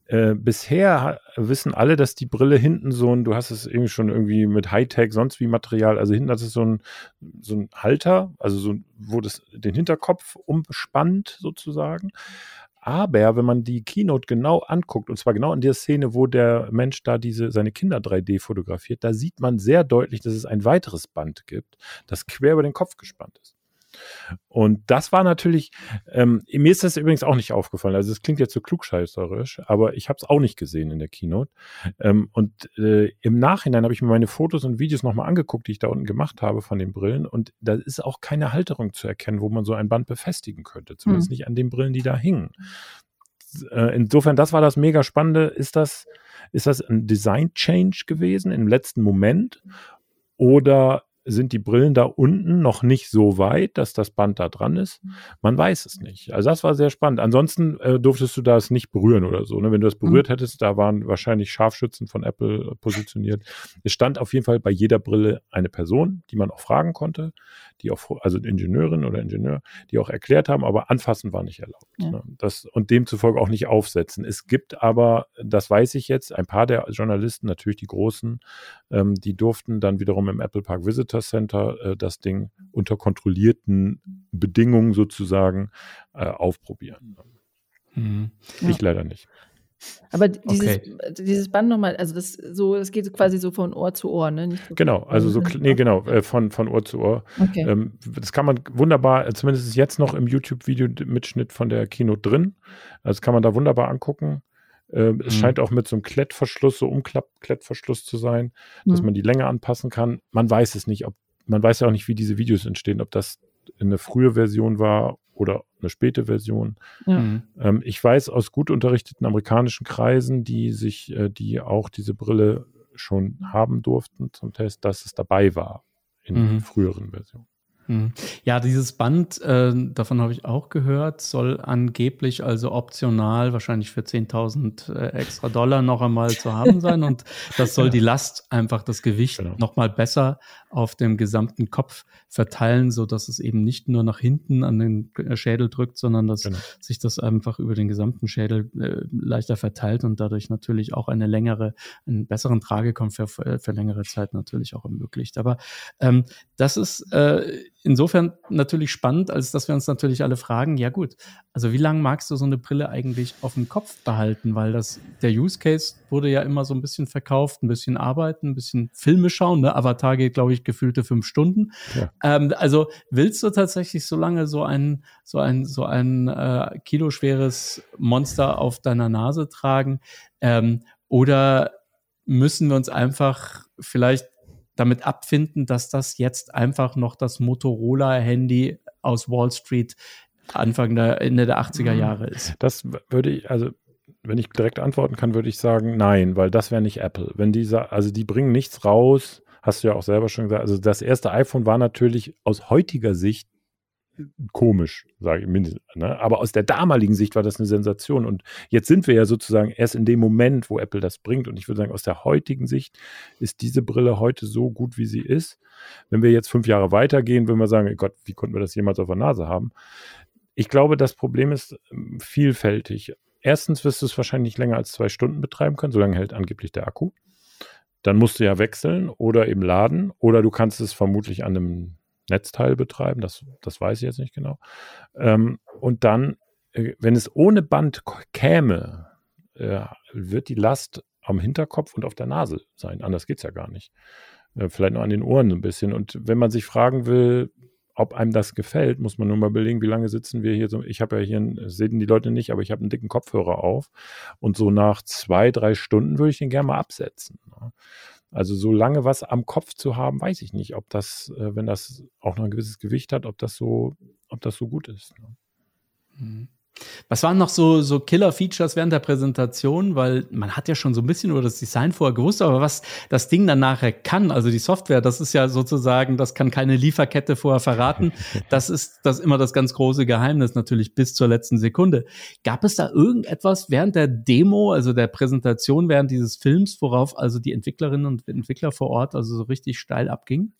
äh, bisher wissen alle, dass die Brille hinten so ein, du hast es irgendwie schon irgendwie mit Hightech, sonst wie Material, also hinten hat es so ein, so ein Halter, also so, wo das den Hinterkopf umspannt sozusagen. Aber wenn man die Keynote genau anguckt, und zwar genau in der Szene, wo der Mensch da diese, seine Kinder 3D fotografiert, da sieht man sehr deutlich, dass es ein weiteres Band gibt, das quer über den Kopf gespannt ist. Und das war natürlich, ähm, mir ist das übrigens auch nicht aufgefallen. Also es klingt jetzt so klugscheißerisch, aber ich habe es auch nicht gesehen in der Keynote. Ähm, und äh, im Nachhinein habe ich mir meine Fotos und Videos nochmal angeguckt, die ich da unten gemacht habe von den Brillen. Und da ist auch keine Halterung zu erkennen, wo man so ein Band befestigen könnte. Zumindest mhm. nicht an den Brillen, die da hingen. Äh, insofern, das war das mega Spannende. Ist das, ist das ein Design-Change gewesen im letzten Moment? Oder sind die Brillen da unten noch nicht so weit, dass das Band da dran ist? Man weiß es nicht. Also das war sehr spannend. Ansonsten äh, durftest du das nicht berühren oder so. Ne? Wenn du das berührt mhm. hättest, da waren wahrscheinlich Scharfschützen von Apple äh, positioniert. Es stand auf jeden Fall bei jeder Brille eine Person, die man auch fragen konnte, die auch, also Ingenieurin oder Ingenieur, die auch erklärt haben, aber anfassen war nicht erlaubt. Ja. Ne? Das, und demzufolge auch nicht aufsetzen. Es gibt aber, das weiß ich jetzt, ein paar der Journalisten, natürlich die großen, ähm, die durften dann wiederum im Apple Park Visitor Visitor Center äh, das Ding unter kontrollierten Bedingungen sozusagen äh, aufprobieren. Mhm. Ich ja. leider nicht. Aber dieses, okay. dieses Band nochmal, also das so, das geht quasi so von Ohr zu Ohr, ne? So genau, also so, nee, genau, äh, von, von Ohr zu Ohr. Okay. Ähm, das kann man wunderbar, äh, zumindest ist jetzt noch im YouTube-Video-Mitschnitt von der Kino drin. Also kann man da wunderbar angucken. Äh, mhm. Es scheint auch mit so einem Klettverschluss, so Umklapp-Klettverschluss zu sein, dass mhm. man die Länge anpassen kann. Man weiß es nicht, ob, man weiß ja auch nicht, wie diese Videos entstehen, ob das eine frühe Version war oder eine späte Version. Ja. Mhm. Ähm, ich weiß aus gut unterrichteten amerikanischen Kreisen, die sich, äh, die auch diese Brille schon haben durften zum Test, dass es dabei war in mhm. früheren Versionen. Hm. Ja, dieses Band, äh, davon habe ich auch gehört, soll angeblich also optional wahrscheinlich für 10.000 äh, extra Dollar noch einmal zu haben sein und das soll die Last einfach das Gewicht genau. noch mal besser auf dem gesamten Kopf verteilen, so dass es eben nicht nur nach hinten an den äh, Schädel drückt, sondern dass genau. sich das einfach über den gesamten Schädel äh, leichter verteilt und dadurch natürlich auch eine längere, einen besseren Tragekomfort für, für längere Zeit natürlich auch ermöglicht. Aber ähm, das ist äh, insofern natürlich spannend, als dass wir uns natürlich alle fragen, ja gut, also wie lange magst du so eine Brille eigentlich auf dem Kopf behalten? Weil das, der Use Case wurde ja immer so ein bisschen verkauft, ein bisschen arbeiten, ein bisschen Filme schauen. Ne? Avatar geht, glaube ich, gefühlte fünf Stunden. Ja. Ähm, also willst du tatsächlich so lange so ein, so ein, so ein äh, kiloschweres Monster auf deiner Nase tragen? Ähm, oder müssen wir uns einfach vielleicht damit abfinden, dass das jetzt einfach noch das Motorola-Handy aus Wall Street Anfang der Ende der 80er mhm. Jahre ist. Das würde ich, also wenn ich direkt antworten kann, würde ich sagen, nein, weil das wäre nicht Apple. Wenn die, also die bringen nichts raus, hast du ja auch selber schon gesagt. Also das erste iPhone war natürlich aus heutiger Sicht komisch, sage ich mindestens. Ne? Aber aus der damaligen Sicht war das eine Sensation. Und jetzt sind wir ja sozusagen erst in dem Moment, wo Apple das bringt. Und ich würde sagen, aus der heutigen Sicht ist diese Brille heute so gut, wie sie ist. Wenn wir jetzt fünf Jahre weitergehen, würden wir sagen, Gott, wie konnten wir das jemals auf der Nase haben? Ich glaube, das Problem ist ähm, vielfältig. Erstens wirst du es wahrscheinlich länger als zwei Stunden betreiben können, solange hält angeblich der Akku. Dann musst du ja wechseln oder eben laden oder du kannst es vermutlich an einem Netzteil betreiben, das, das weiß ich jetzt nicht genau. Ähm, und dann, äh, wenn es ohne Band käme, äh, wird die Last am Hinterkopf und auf der Nase sein. Anders geht es ja gar nicht. Äh, vielleicht noch an den Ohren ein bisschen. Und wenn man sich fragen will, ob einem das gefällt, muss man nur mal überlegen, wie lange sitzen wir hier so. Ich habe ja hier, einen, sehen die Leute nicht, aber ich habe einen dicken Kopfhörer auf. Und so nach zwei, drei Stunden würde ich den gerne mal absetzen. Ne? Also so lange was am Kopf zu haben, weiß ich nicht, ob das, äh, wenn das auch noch ein gewisses Gewicht hat, ob das so, ob das so gut ist. Ne? Mhm. Was waren noch so, so Killer-Features während der Präsentation? Weil man hat ja schon so ein bisschen über das Design vorher gewusst, aber was das Ding dann nachher kann, also die Software, das ist ja sozusagen, das kann keine Lieferkette vorher verraten. Das ist das immer das ganz große Geheimnis, natürlich bis zur letzten Sekunde. Gab es da irgendetwas während der Demo, also der Präsentation während dieses Films, worauf also die Entwicklerinnen und Entwickler vor Ort also so richtig steil abgingen?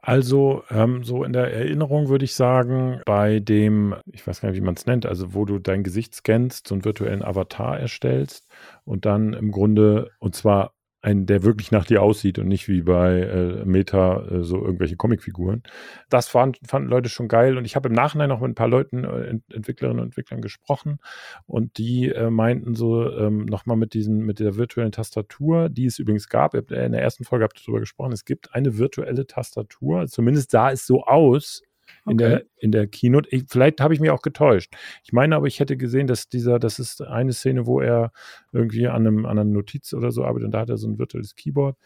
Also ähm, so in der Erinnerung würde ich sagen, bei dem, ich weiß gar nicht, wie man es nennt, also wo du dein Gesicht scannst, so einen virtuellen Avatar erstellst und dann im Grunde, und zwar ein, der wirklich nach dir aussieht und nicht wie bei äh, Meta äh, so irgendwelche Comicfiguren. Das fand, fanden Leute schon geil und ich habe im Nachhinein noch mit ein paar Leuten, äh, Entwicklerinnen und Entwicklern gesprochen und die äh, meinten so ähm, nochmal mit diesen, mit der virtuellen Tastatur, die es übrigens gab, in der ersten Folge habt ihr darüber gesprochen, es gibt eine virtuelle Tastatur, zumindest sah es so aus, in, okay. der, in der Keynote. Ich, vielleicht habe ich mich auch getäuscht. Ich meine aber, ich hätte gesehen, dass dieser, das ist eine Szene, wo er irgendwie an, einem, an einer Notiz oder so arbeitet und da hat er so ein virtuelles Keyboard.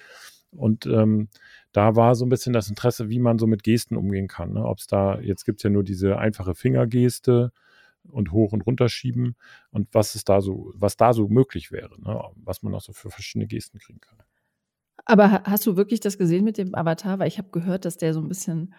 Und ähm, da war so ein bisschen das Interesse, wie man so mit Gesten umgehen kann. Ne? Ob es da, jetzt gibt es ja nur diese einfache Fingergeste und hoch und runter schieben und was ist da so, was da so möglich wäre, ne? was man auch so für verschiedene Gesten kriegen kann. Aber hast du wirklich das gesehen mit dem Avatar? Weil ich habe gehört, dass der so ein bisschen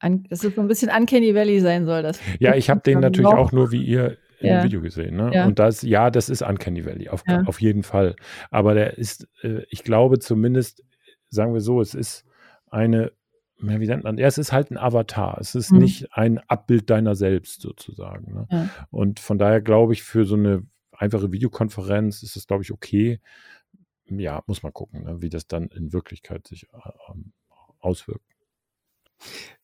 an, dass es so ein bisschen Uncanny Valley sein soll. Das ja, ich habe den natürlich auch nur wie ihr im ja. Video gesehen. Ne? Ja. Und das, ja, das ist Uncanny Valley, auf, ja. auf jeden Fall. Aber der ist, äh, ich glaube zumindest, sagen wir so, es ist eine, wie nennt man, ja, es ist halt ein Avatar. Es ist mhm. nicht ein Abbild deiner selbst sozusagen. Ne? Ja. Und von daher glaube ich, für so eine einfache Videokonferenz ist es, glaube ich, okay. Ja, muss man gucken, ne? wie das dann in Wirklichkeit sich äh, auswirkt.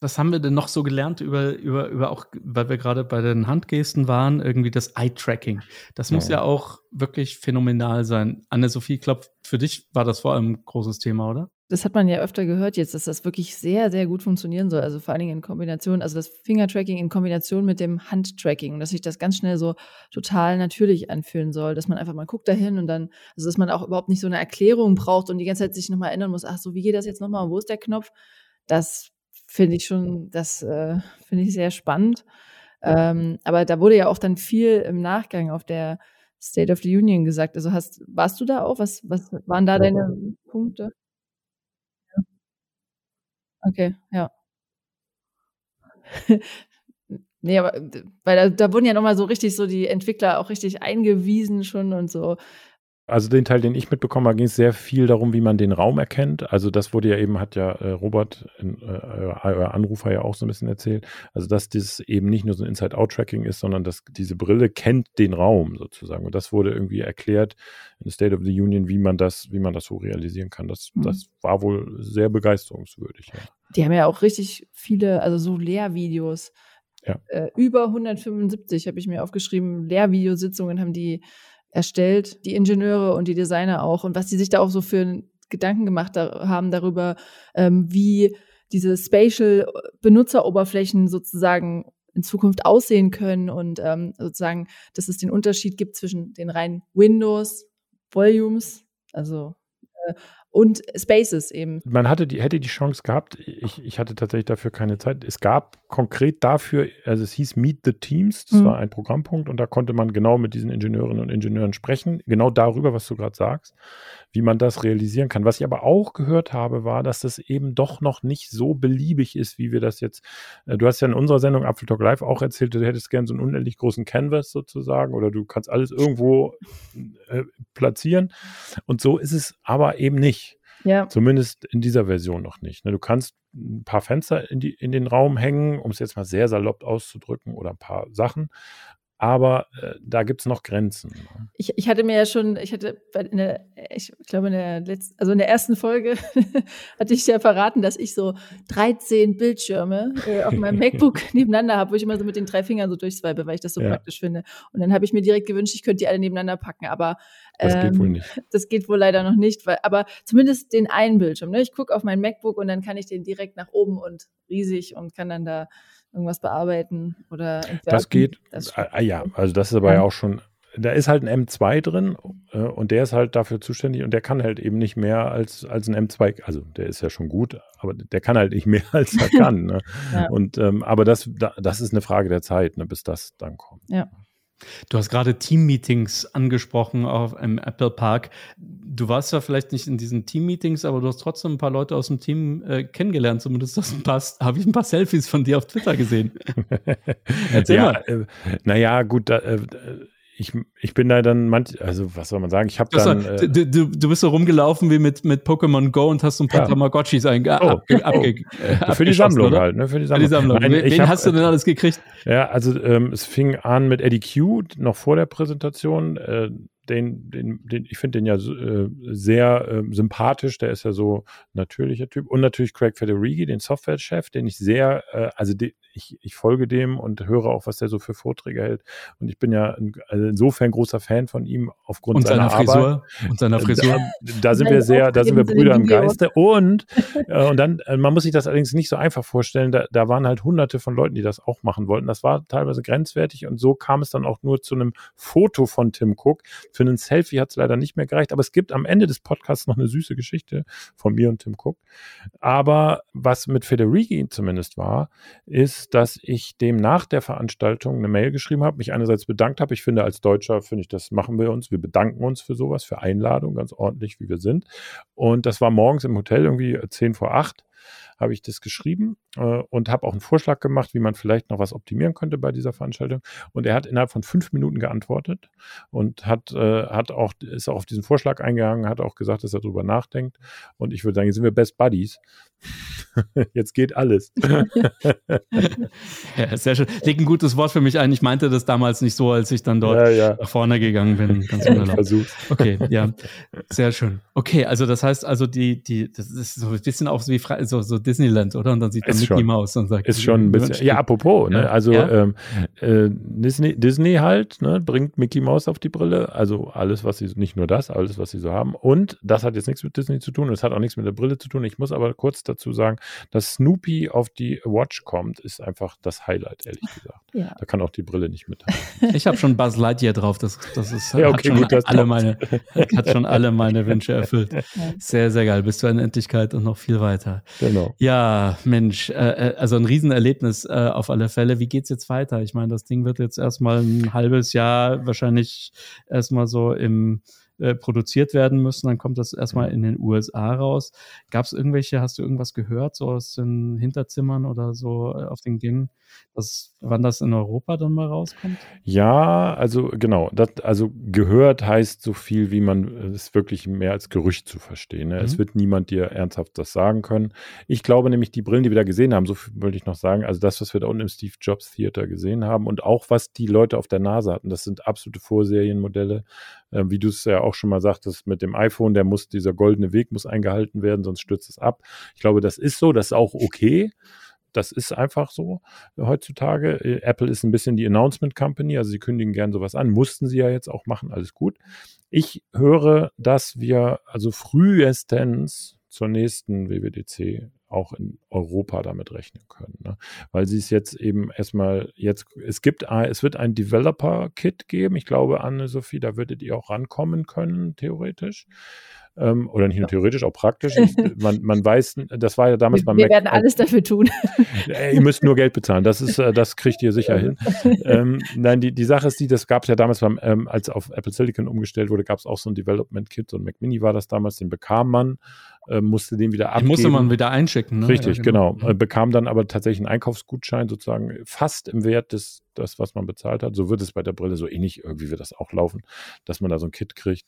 Was haben wir denn noch so gelernt über, über, über auch, weil wir gerade bei den Handgesten waren, irgendwie das Eye-Tracking. Das muss ja. ja auch wirklich phänomenal sein. Anne-Sophie, ich glaube, für dich war das vor allem ein großes Thema, oder? Das hat man ja öfter gehört jetzt, dass das wirklich sehr, sehr gut funktionieren soll. Also vor allen Dingen in Kombination, also das Finger-Tracking in Kombination mit dem Hand-Tracking und dass sich das ganz schnell so total natürlich anfühlen soll, dass man einfach mal guckt dahin und dann, also dass man auch überhaupt nicht so eine Erklärung braucht und die ganze Zeit sich nochmal erinnern muss, ach so, wie geht das jetzt nochmal, wo ist der Knopf? Das finde ich schon, das äh, finde ich sehr spannend. Ähm, aber da wurde ja auch dann viel im Nachgang auf der State of the Union gesagt. Also hast, warst du da auch? Was, was waren da deine Punkte? Ja. Okay, ja. nee, aber weil da, da wurden ja nochmal so richtig so die Entwickler auch richtig eingewiesen schon und so, also den Teil, den ich mitbekommen habe, ging es sehr viel darum, wie man den Raum erkennt. Also das wurde ja eben, hat ja äh, Robert, in, äh, euer Anrufer ja auch so ein bisschen erzählt. Also dass das eben nicht nur so ein Inside-Out-Tracking ist, sondern dass diese Brille kennt den Raum sozusagen. Und das wurde irgendwie erklärt in State of the Union, wie man das, wie man das so realisieren kann. Das, mhm. das war wohl sehr begeisterungswürdig. Ja. Die haben ja auch richtig viele, also so Lehrvideos. Ja. Äh, über 175 habe ich mir aufgeschrieben. Lehrvideositzungen haben die erstellt, die Ingenieure und die Designer auch und was sie sich da auch so für Gedanken gemacht haben darüber, ähm, wie diese Spatial Benutzeroberflächen sozusagen in Zukunft aussehen können und ähm, sozusagen, dass es den Unterschied gibt zwischen den reinen Windows Volumes, also äh, und Spaces eben. Man hatte die, hätte die Chance gehabt, ich, ich hatte tatsächlich dafür keine Zeit. Es gab konkret dafür, also es hieß Meet the Teams, das mhm. war ein Programmpunkt und da konnte man genau mit diesen Ingenieurinnen und Ingenieuren sprechen, genau darüber, was du gerade sagst, wie man das realisieren kann. Was ich aber auch gehört habe, war, dass das eben doch noch nicht so beliebig ist, wie wir das jetzt, äh, du hast ja in unserer Sendung Apfel Talk Live auch erzählt, du hättest gerne so einen unendlich großen Canvas sozusagen oder du kannst alles irgendwo äh, platzieren und so ist es aber eben nicht. Ja. Zumindest in dieser Version noch nicht. Ne? Du kannst ein paar Fenster in, die, in den Raum hängen, um es jetzt mal sehr salopp auszudrücken, oder ein paar Sachen aber äh, da gibt es noch Grenzen. Ne? Ich, ich hatte mir ja schon, ich hatte in der, ich glaube in der letzten, also in der ersten Folge hatte ich ja verraten, dass ich so 13 Bildschirme äh, auf meinem MacBook nebeneinander habe, wo ich immer so mit den drei Fingern so durchswipe, weil ich das so ja. praktisch finde. Und dann habe ich mir direkt gewünscht, ich könnte die alle nebeneinander packen, aber ähm, das geht wohl ähm, nicht. Das geht wohl leider noch nicht, weil, aber zumindest den einen Bildschirm. Ne? Ich gucke auf mein MacBook und dann kann ich den direkt nach oben und riesig und kann dann da irgendwas bearbeiten oder entwerfen. Das geht, das ah, ja, also das ist aber ja. ja auch schon, da ist halt ein M2 drin äh, und der ist halt dafür zuständig und der kann halt eben nicht mehr als, als ein M2, also der ist ja schon gut, aber der kann halt nicht mehr als er kann. Ne? ja. Und ähm, aber das, das ist eine Frage der Zeit, ne, bis das dann kommt. Ja. Du hast gerade Team-Meetings angesprochen auf im Apple Park. Du warst ja vielleicht nicht in diesen Team-Meetings, aber du hast trotzdem ein paar Leute aus dem Team äh, kennengelernt. Zumindest habe ich ein paar Selfies von dir auf Twitter gesehen. Erzähl ja, mal. Äh, naja, gut, da, äh, ich, ich bin da dann manch, also was soll man sagen, ich habe dann. Äh, du, du, du bist so rumgelaufen wie mit, mit Pokémon Go und hast so ein paar ja. Tamagotchis einge oh, abge, oh. Abge, äh, Für die Sammlung oder? halt, ne? Für die Sammlung. Für die Sammlung. Nein, wen, wen hab, hast du denn alles gekriegt? Ja, also ähm, es fing an mit Eddie Q, noch vor der Präsentation. Äh, den, den, den, ich finde den ja äh, sehr äh, sympathisch, der ist ja so natürlicher Typ. Und natürlich Craig Federighi, den Softwarechef, den ich sehr, äh, also die, ich, ich folge dem und höre auch, was der so für Vorträge hält. Und ich bin ja ein, also insofern großer Fan von ihm aufgrund und seiner, seiner Frisur. Arbeit. Und seiner Frisur. Da, da sind wir sehr, da sind wir Brüder im Geiste. Und, äh, und dann, äh, man muss sich das allerdings nicht so einfach vorstellen, da, da waren halt hunderte von Leuten, die das auch machen wollten. Das war teilweise grenzwertig und so kam es dann auch nur zu einem Foto von Tim Cook. Für einen Selfie hat es leider nicht mehr gereicht, aber es gibt am Ende des Podcasts noch eine süße Geschichte von mir und Tim Cook. Aber was mit Federici zumindest war, ist, dass ich dem nach der Veranstaltung eine Mail geschrieben habe, mich einerseits bedankt habe. Ich finde, als Deutscher finde ich, das machen wir uns. Wir bedanken uns für sowas, für Einladung, ganz ordentlich, wie wir sind. Und das war morgens im Hotel irgendwie zehn vor acht habe ich das geschrieben äh, und habe auch einen Vorschlag gemacht, wie man vielleicht noch was optimieren könnte bei dieser Veranstaltung. Und er hat innerhalb von fünf Minuten geantwortet und hat, äh, hat auch, ist auch auf diesen Vorschlag eingegangen, hat auch gesagt, dass er darüber nachdenkt. Und ich würde sagen, jetzt sind wir Best Buddies. Jetzt geht alles. ja, sehr schön. Leg ein gutes Wort für mich ein. Ich meinte das damals nicht so, als ich dann dort ja, ja. nach vorne gegangen bin. Ganz Okay, ja, sehr schön. Okay, also das heißt also die, die, das ist so ein bisschen auch wie so, so Disneyland, oder? Und dann sieht man Mickey schon, Mouse und sagt, ist schon ein bisschen. Ja, apropos, ne? Also ähm, äh, Disney, Disney halt, ne, bringt Mickey Mouse auf die Brille. Also alles, was sie, nicht nur das, alles, was sie so haben. Und das hat jetzt nichts mit Disney zu tun. Es hat auch nichts mit der Brille zu tun. Ich muss aber kurz dazu sagen, dass Snoopy auf die Watch kommt, ist einfach das Highlight, ehrlich gesagt. Ja. Da kann auch die Brille nicht mithalten. Ich habe schon Buzz Lightyear drauf. Das, das ist, ja, okay, hat, schon gut, alle meine, hat schon alle meine Wünsche erfüllt. Sehr, sehr geil. Bis zur Unendlichkeit und noch viel weiter. Genau. Ja, Mensch, äh, äh, also ein Riesenerlebnis äh, auf alle Fälle. Wie geht's jetzt weiter? Ich meine, das Ding wird jetzt erstmal ein halbes Jahr wahrscheinlich erstmal so im äh, produziert werden müssen. Dann kommt das erstmal in den USA raus. Gab es irgendwelche, hast du irgendwas gehört, so aus den Hinterzimmern oder so äh, auf den Gängen, dass, wann das in Europa dann mal rauskommt? Ja, also genau. Das, also gehört heißt so viel, wie man es wirklich mehr als Gerücht zu verstehen. Ne? Mhm. Es wird niemand dir ernsthaft das sagen können. Ich glaube nämlich, die Brillen, die wir da gesehen haben, so viel wollte ich noch sagen, also das, was wir da unten im Steve Jobs Theater gesehen haben und auch was die Leute auf der Nase hatten, das sind absolute Vorserienmodelle äh, wie du es ja auch schon mal sagtest, mit dem iPhone, der muss, dieser goldene Weg muss eingehalten werden, sonst stürzt es ab. Ich glaube, das ist so, das ist auch okay. Das ist einfach so heutzutage. Äh, Apple ist ein bisschen die Announcement Company, also sie kündigen gern sowas an. Mussten sie ja jetzt auch machen, alles gut. Ich höre, dass wir also frühestens zur nächsten WWDC auch in Europa damit rechnen können. Ne? Weil sie es jetzt eben erstmal jetzt, es gibt, es wird ein Developer-Kit geben. Ich glaube, Anne-Sophie, da würdet ihr auch rankommen können, theoretisch. Ähm, oder nicht nur theoretisch, auch praktisch. Ich, man, man weiß, das war ja damals wir, beim Wir Mac, werden alles dafür tun. Äh, ihr müsst nur Geld bezahlen. Das ist, äh, das kriegt ihr sicher hin. Ähm, nein, die, die Sache ist die, das gab es ja damals beim, ähm, als auf Apple Silicon umgestellt wurde, gab es auch so ein Development Kit, so ein Mac Mini war das damals, den bekam man äh, musste den wieder abgeben. Den musste man wieder einschicken. Ne? Richtig, ja, genau. genau. Äh, bekam dann aber tatsächlich einen Einkaufsgutschein sozusagen fast im Wert des, das, was man bezahlt hat. So wird es bei der Brille so ähnlich irgendwie wird das auch laufen, dass man da so ein Kit kriegt.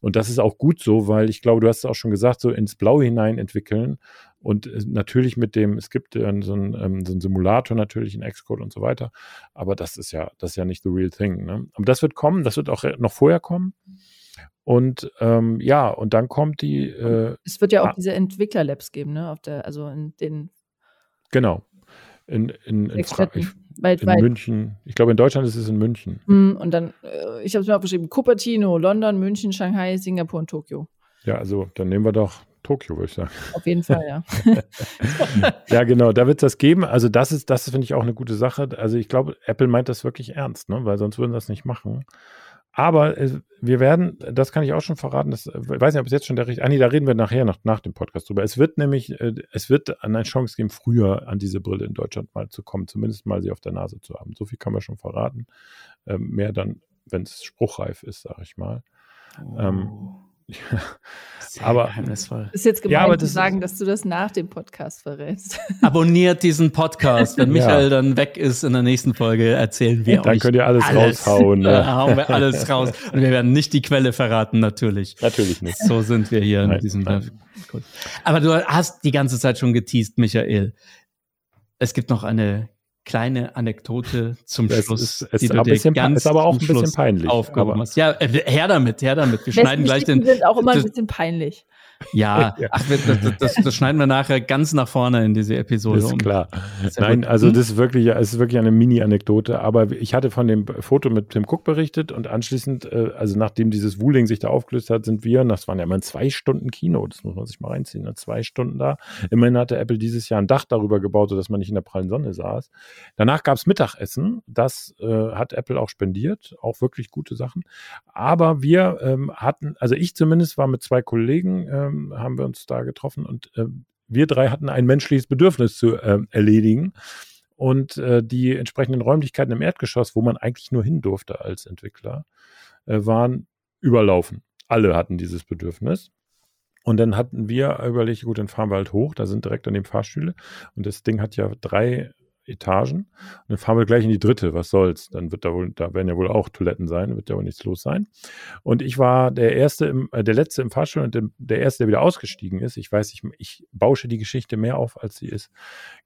Und das ist auch gut so, weil ich glaube, du hast es auch schon gesagt, so ins Blaue hinein entwickeln und äh, natürlich mit dem, es gibt äh, so, einen, ähm, so einen Simulator natürlich in Xcode und so weiter, aber das ist ja, das ist ja nicht the real thing. Ne? Aber das wird kommen, das wird auch noch vorher kommen. Und ähm, ja, und dann kommt die. Äh, es wird ja auch ah, diese Entwickler-Labs geben, ne? Auf der, also in den. Genau. In, in, in, Fra ich, weit, in weit. München. Ich glaube, in Deutschland ist es in München. Mm, und dann, äh, ich habe es mir aufgeschrieben: Cupertino, London, München, Shanghai, Singapur und Tokio. Ja, also dann nehmen wir doch Tokio, würde ich sagen. Auf jeden Fall, ja. ja, genau, da wird es das geben. Also, das ist, das finde ich auch eine gute Sache. Also, ich glaube, Apple meint das wirklich ernst, ne? weil sonst würden sie das nicht machen. Aber wir werden, das kann ich auch schon verraten, das, ich weiß nicht, ob es jetzt schon der richtige, ah nee, da reden wir nachher nach, nach dem Podcast drüber. Es wird nämlich, äh, es wird eine Chance geben, früher an diese Brille in Deutschland mal zu kommen, zumindest mal sie auf der Nase zu haben. So viel kann man schon verraten. Ähm, mehr dann, wenn es spruchreif ist, sage ich mal. Ähm, oh. Ähm, Ja. Sehr aber geheimnisvoll. Ist jetzt gemein ja, aber zu sagen, dass du das nach dem Podcast verrätst. Abonniert diesen Podcast. Wenn Michael ja. dann weg ist in der nächsten Folge, erzählen wir dann euch. Dann könnt ihr alles, alles. raushauen. Ne? Da hauen wir alles raus. Und wir werden nicht die Quelle verraten, natürlich. Natürlich nicht. So sind wir hier nein, in diesem. Nein. Aber du hast die ganze Zeit schon geteased, Michael. Es gibt noch eine kleine Anekdote zum das Schluss, ist, ist, die du dir ganz ist aber auch ein bisschen Schluss peinlich. Aufgehoben hast. Ja, äh, her damit, her damit. Wir schneiden gleich den. sind auch immer ein bisschen peinlich. Ja, ach, das, das, das, schneiden wir nachher ganz nach vorne in diese Episode. Ist klar. Ist Nein, gut. also hm? das ist wirklich, es ist wirklich eine Mini-Anekdote. Aber ich hatte von dem Foto mit Tim Cook berichtet und anschließend, äh, also nachdem dieses Wuling sich da aufgelöst hat, sind wir, das waren ja immer zwei Stunden Kino, das muss man sich mal reinziehen, ne? zwei Stunden da. Immerhin hatte Apple dieses Jahr ein Dach darüber gebaut, sodass man nicht in der prallen Sonne saß. Danach gab es Mittagessen, das äh, hat Apple auch spendiert, auch wirklich gute Sachen. Aber wir ähm, hatten, also ich zumindest war mit zwei Kollegen, äh, haben wir uns da getroffen und äh, wir drei hatten ein menschliches Bedürfnis zu äh, erledigen. Und äh, die entsprechenden Räumlichkeiten im Erdgeschoss, wo man eigentlich nur hin durfte als Entwickler, äh, waren überlaufen. Alle hatten dieses Bedürfnis. Und dann hatten wir überlegt, gut, dann fahren wir halt hoch, da sind direkt an dem Fahrstühle. Und das Ding hat ja drei Etagen. Und dann fahren wir gleich in die dritte. Was soll's? Dann wird da wohl, da werden ja wohl auch Toiletten sein, wird ja wohl nichts los sein. Und ich war der erste, im, äh, der letzte im Fahrstuhl und der erste, der wieder ausgestiegen ist. Ich weiß, ich, ich bausche die Geschichte mehr auf, als sie ist.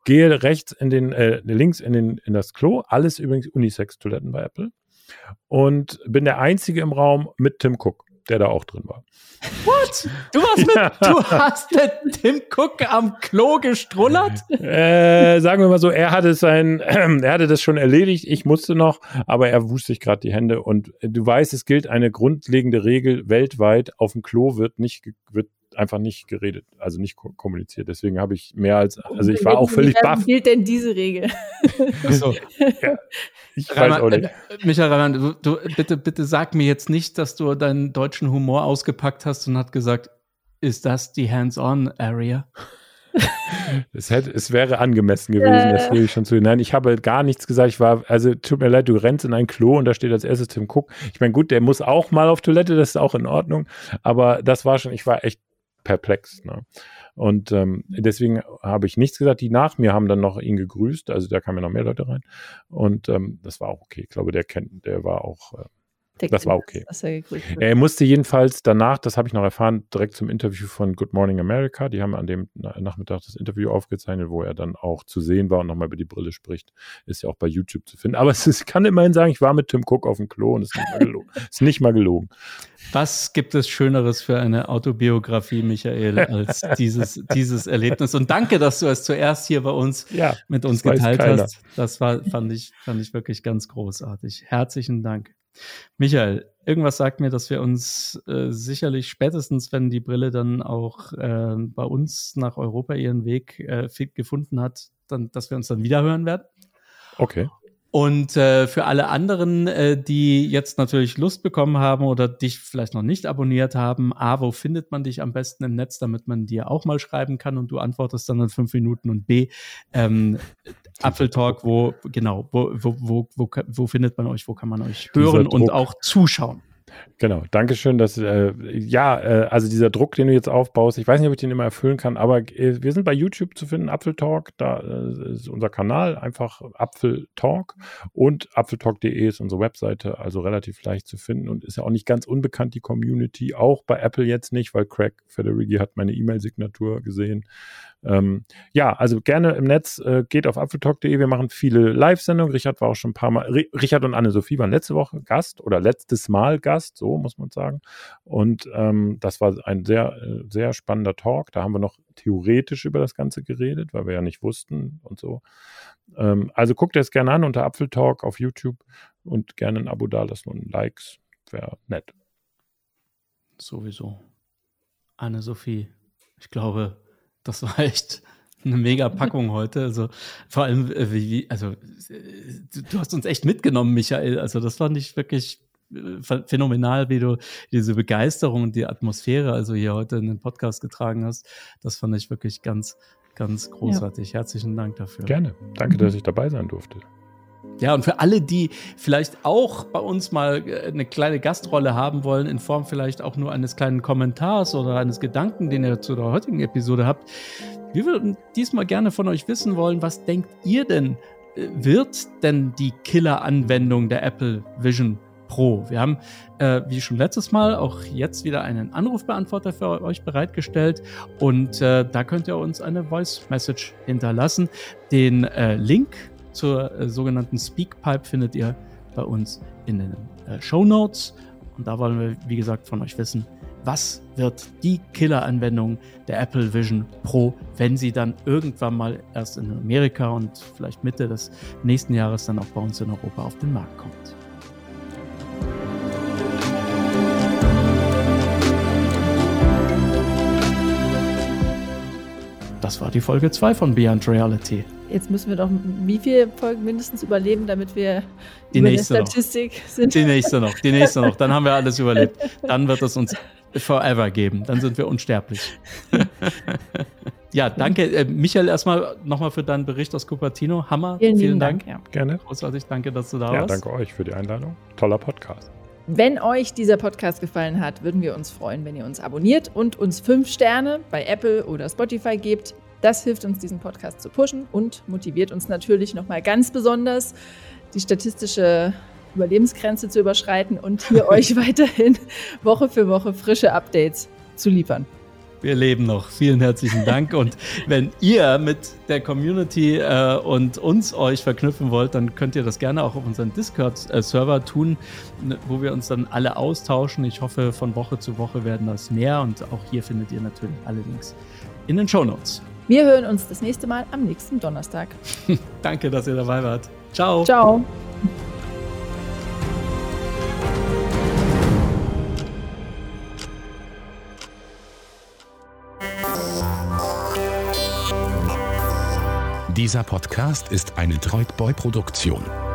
Gehe rechts in den, äh, links in den, in das Klo. Alles übrigens Unisex-Toiletten bei Apple. Und bin der Einzige im Raum mit Tim Cook der da auch drin war. What? Du, warst mit, du hast mit Tim Cook am Klo gestrullert? Äh, sagen wir mal so, er hatte sein, äh, er hatte das schon erledigt, ich musste noch, aber er wusch sich gerade die Hände und du weißt, es gilt eine grundlegende Regel weltweit, auf dem Klo wird nicht, wird einfach nicht geredet, also nicht kommuniziert. Deswegen habe ich mehr als, also ich war auch völlig baff. Wie gilt denn diese Regel? Achso. ja, ich Raman, weiß auch nicht. Äh, Michael Raman, du, du, bitte, bitte sag mir jetzt nicht, dass du deinen deutschen Humor ausgepackt hast und hat gesagt, ist das die Hands-on-Area? es, hätte, es wäre angemessen gewesen, äh. das will ich schon zu. Nein, ich habe gar nichts gesagt. Ich war, also tut mir leid, du rennst in ein Klo und da steht als erstes Tim Cook. Ich meine, gut, der muss auch mal auf Toilette, das ist auch in Ordnung. Aber das war schon, ich war echt perplex. Ne? Und ähm, deswegen habe ich nichts gesagt. Die nach mir haben dann noch ihn gegrüßt. Also da kamen ja noch mehr Leute rein. Und ähm, das war auch okay. Ich glaube, der kennt, der war auch. Äh, das war okay. Er, er, musste jedenfalls danach, das habe ich noch erfahren, direkt zum Interview von Good Morning America. Die haben an dem Nachmittag das Interview aufgezeichnet, wo er dann auch zu sehen war und nochmal über die Brille spricht. Ist ja auch bei YouTube zu finden. Aber es ist, ich kann immerhin sagen, ich war mit Tim Cook auf dem Klo und es ist nicht mal gelogen. ist nicht mal gelogen. Was gibt es Schöneres für eine Autobiografie, Michael, als dieses, dieses Erlebnis? Und danke, dass du es zuerst hier bei uns ja, mit uns geteilt hast. Das war, fand ich, fand ich wirklich ganz großartig. Herzlichen Dank. Michael, irgendwas sagt mir, dass wir uns äh, sicherlich spätestens, wenn die Brille dann auch äh, bei uns nach Europa ihren Weg äh, gefunden hat, dann, dass wir uns dann wieder hören werden. Okay. Und äh, für alle anderen, äh, die jetzt natürlich Lust bekommen haben oder dich vielleicht noch nicht abonniert haben, A, wo findet man dich am besten im Netz, damit man dir auch mal schreiben kann und du antwortest dann in fünf Minuten? Und B, ähm, Apfeltalk, wo, genau, wo, wo, wo, wo, wo findet man euch, wo kann man euch hören und auch zuschauen? Genau, danke schön, dass, äh, ja, äh, also dieser Druck, den du jetzt aufbaust, ich weiß nicht, ob ich den immer erfüllen kann, aber äh, wir sind bei YouTube zu finden, Apfeltalk, da äh, ist unser Kanal, einfach Apfeltalk und apfeltalk.de ist unsere Webseite, also relativ leicht zu finden und ist ja auch nicht ganz unbekannt, die Community, auch bei Apple jetzt nicht, weil Craig Federighi hat meine E-Mail-Signatur gesehen, ähm, ja, also gerne im Netz, äh, geht auf apfeltalk.de. Wir machen viele Live-Sendungen. Richard war auch schon ein paar Mal, Richard und Anne-Sophie waren letzte Woche Gast oder letztes Mal Gast, so muss man sagen. Und ähm, das war ein sehr, äh, sehr spannender Talk. Da haben wir noch theoretisch über das Ganze geredet, weil wir ja nicht wussten und so. Ähm, also guckt es gerne an unter Apfeltalk auf YouTube und gerne ein Abo dalassen und Likes. Wäre nett. Sowieso. Anne-Sophie, ich glaube, das war echt eine mega Packung heute. Also vor allem, äh, wie, also du hast uns echt mitgenommen, Michael. Also das fand ich wirklich äh, phänomenal, wie du diese Begeisterung und die Atmosphäre also hier heute in den Podcast getragen hast. Das fand ich wirklich ganz, ganz großartig. Ja. Herzlichen Dank dafür. Gerne. Danke, dass ich dabei sein durfte. Ja, und für alle, die vielleicht auch bei uns mal äh, eine kleine Gastrolle haben wollen, in Form vielleicht auch nur eines kleinen Kommentars oder eines Gedanken, den ihr zu der heutigen Episode habt, wir würden diesmal gerne von euch wissen wollen, was denkt ihr denn, äh, wird denn die Killer-Anwendung der Apple Vision Pro? Wir haben, äh, wie schon letztes Mal, auch jetzt wieder einen Anrufbeantworter für euch bereitgestellt und äh, da könnt ihr uns eine Voice Message hinterlassen. Den äh, Link zur äh, sogenannten Speakpipe findet ihr bei uns in den äh, Show Notes. Und da wollen wir, wie gesagt, von euch wissen, was wird die Killer-Anwendung der Apple Vision Pro, wenn sie dann irgendwann mal erst in Amerika und vielleicht Mitte des nächsten Jahres dann auch bei uns in Europa auf den Markt kommt. Das war die Folge 2 von Beyond Reality. Jetzt müssen wir doch wie viele Folgen mindestens überleben, damit wir die über nächste der Statistik noch. sind. Die nächste noch, die nächste noch. Dann haben wir alles überlebt. Dann wird es uns forever geben. Dann sind wir unsterblich. ja, danke. Äh, Michael, erstmal nochmal für deinen Bericht aus Cupertino. Hammer. Vielen, Vielen lieben Dank. Dank. Ja. Gerne. Großartig. Danke, dass du da Ja, warst. danke euch für die Einladung. Toller Podcast. Wenn euch dieser Podcast gefallen hat, würden wir uns freuen, wenn ihr uns abonniert und uns fünf Sterne bei Apple oder Spotify gebt. Das hilft uns, diesen Podcast zu pushen und motiviert uns natürlich nochmal ganz besonders, die statistische Überlebensgrenze zu überschreiten und hier euch weiterhin Woche für Woche frische Updates zu liefern. Wir leben noch. Vielen herzlichen Dank. Und wenn ihr mit der Community äh, und uns euch verknüpfen wollt, dann könnt ihr das gerne auch auf unseren Discord-Server tun, ne, wo wir uns dann alle austauschen. Ich hoffe, von Woche zu Woche werden das mehr. Und auch hier findet ihr natürlich alle Links in den Show Notes. Wir hören uns das nächste Mal am nächsten Donnerstag. Danke, dass ihr dabei wart. Ciao. Ciao. Dieser Podcast ist eine Droidboy-Produktion.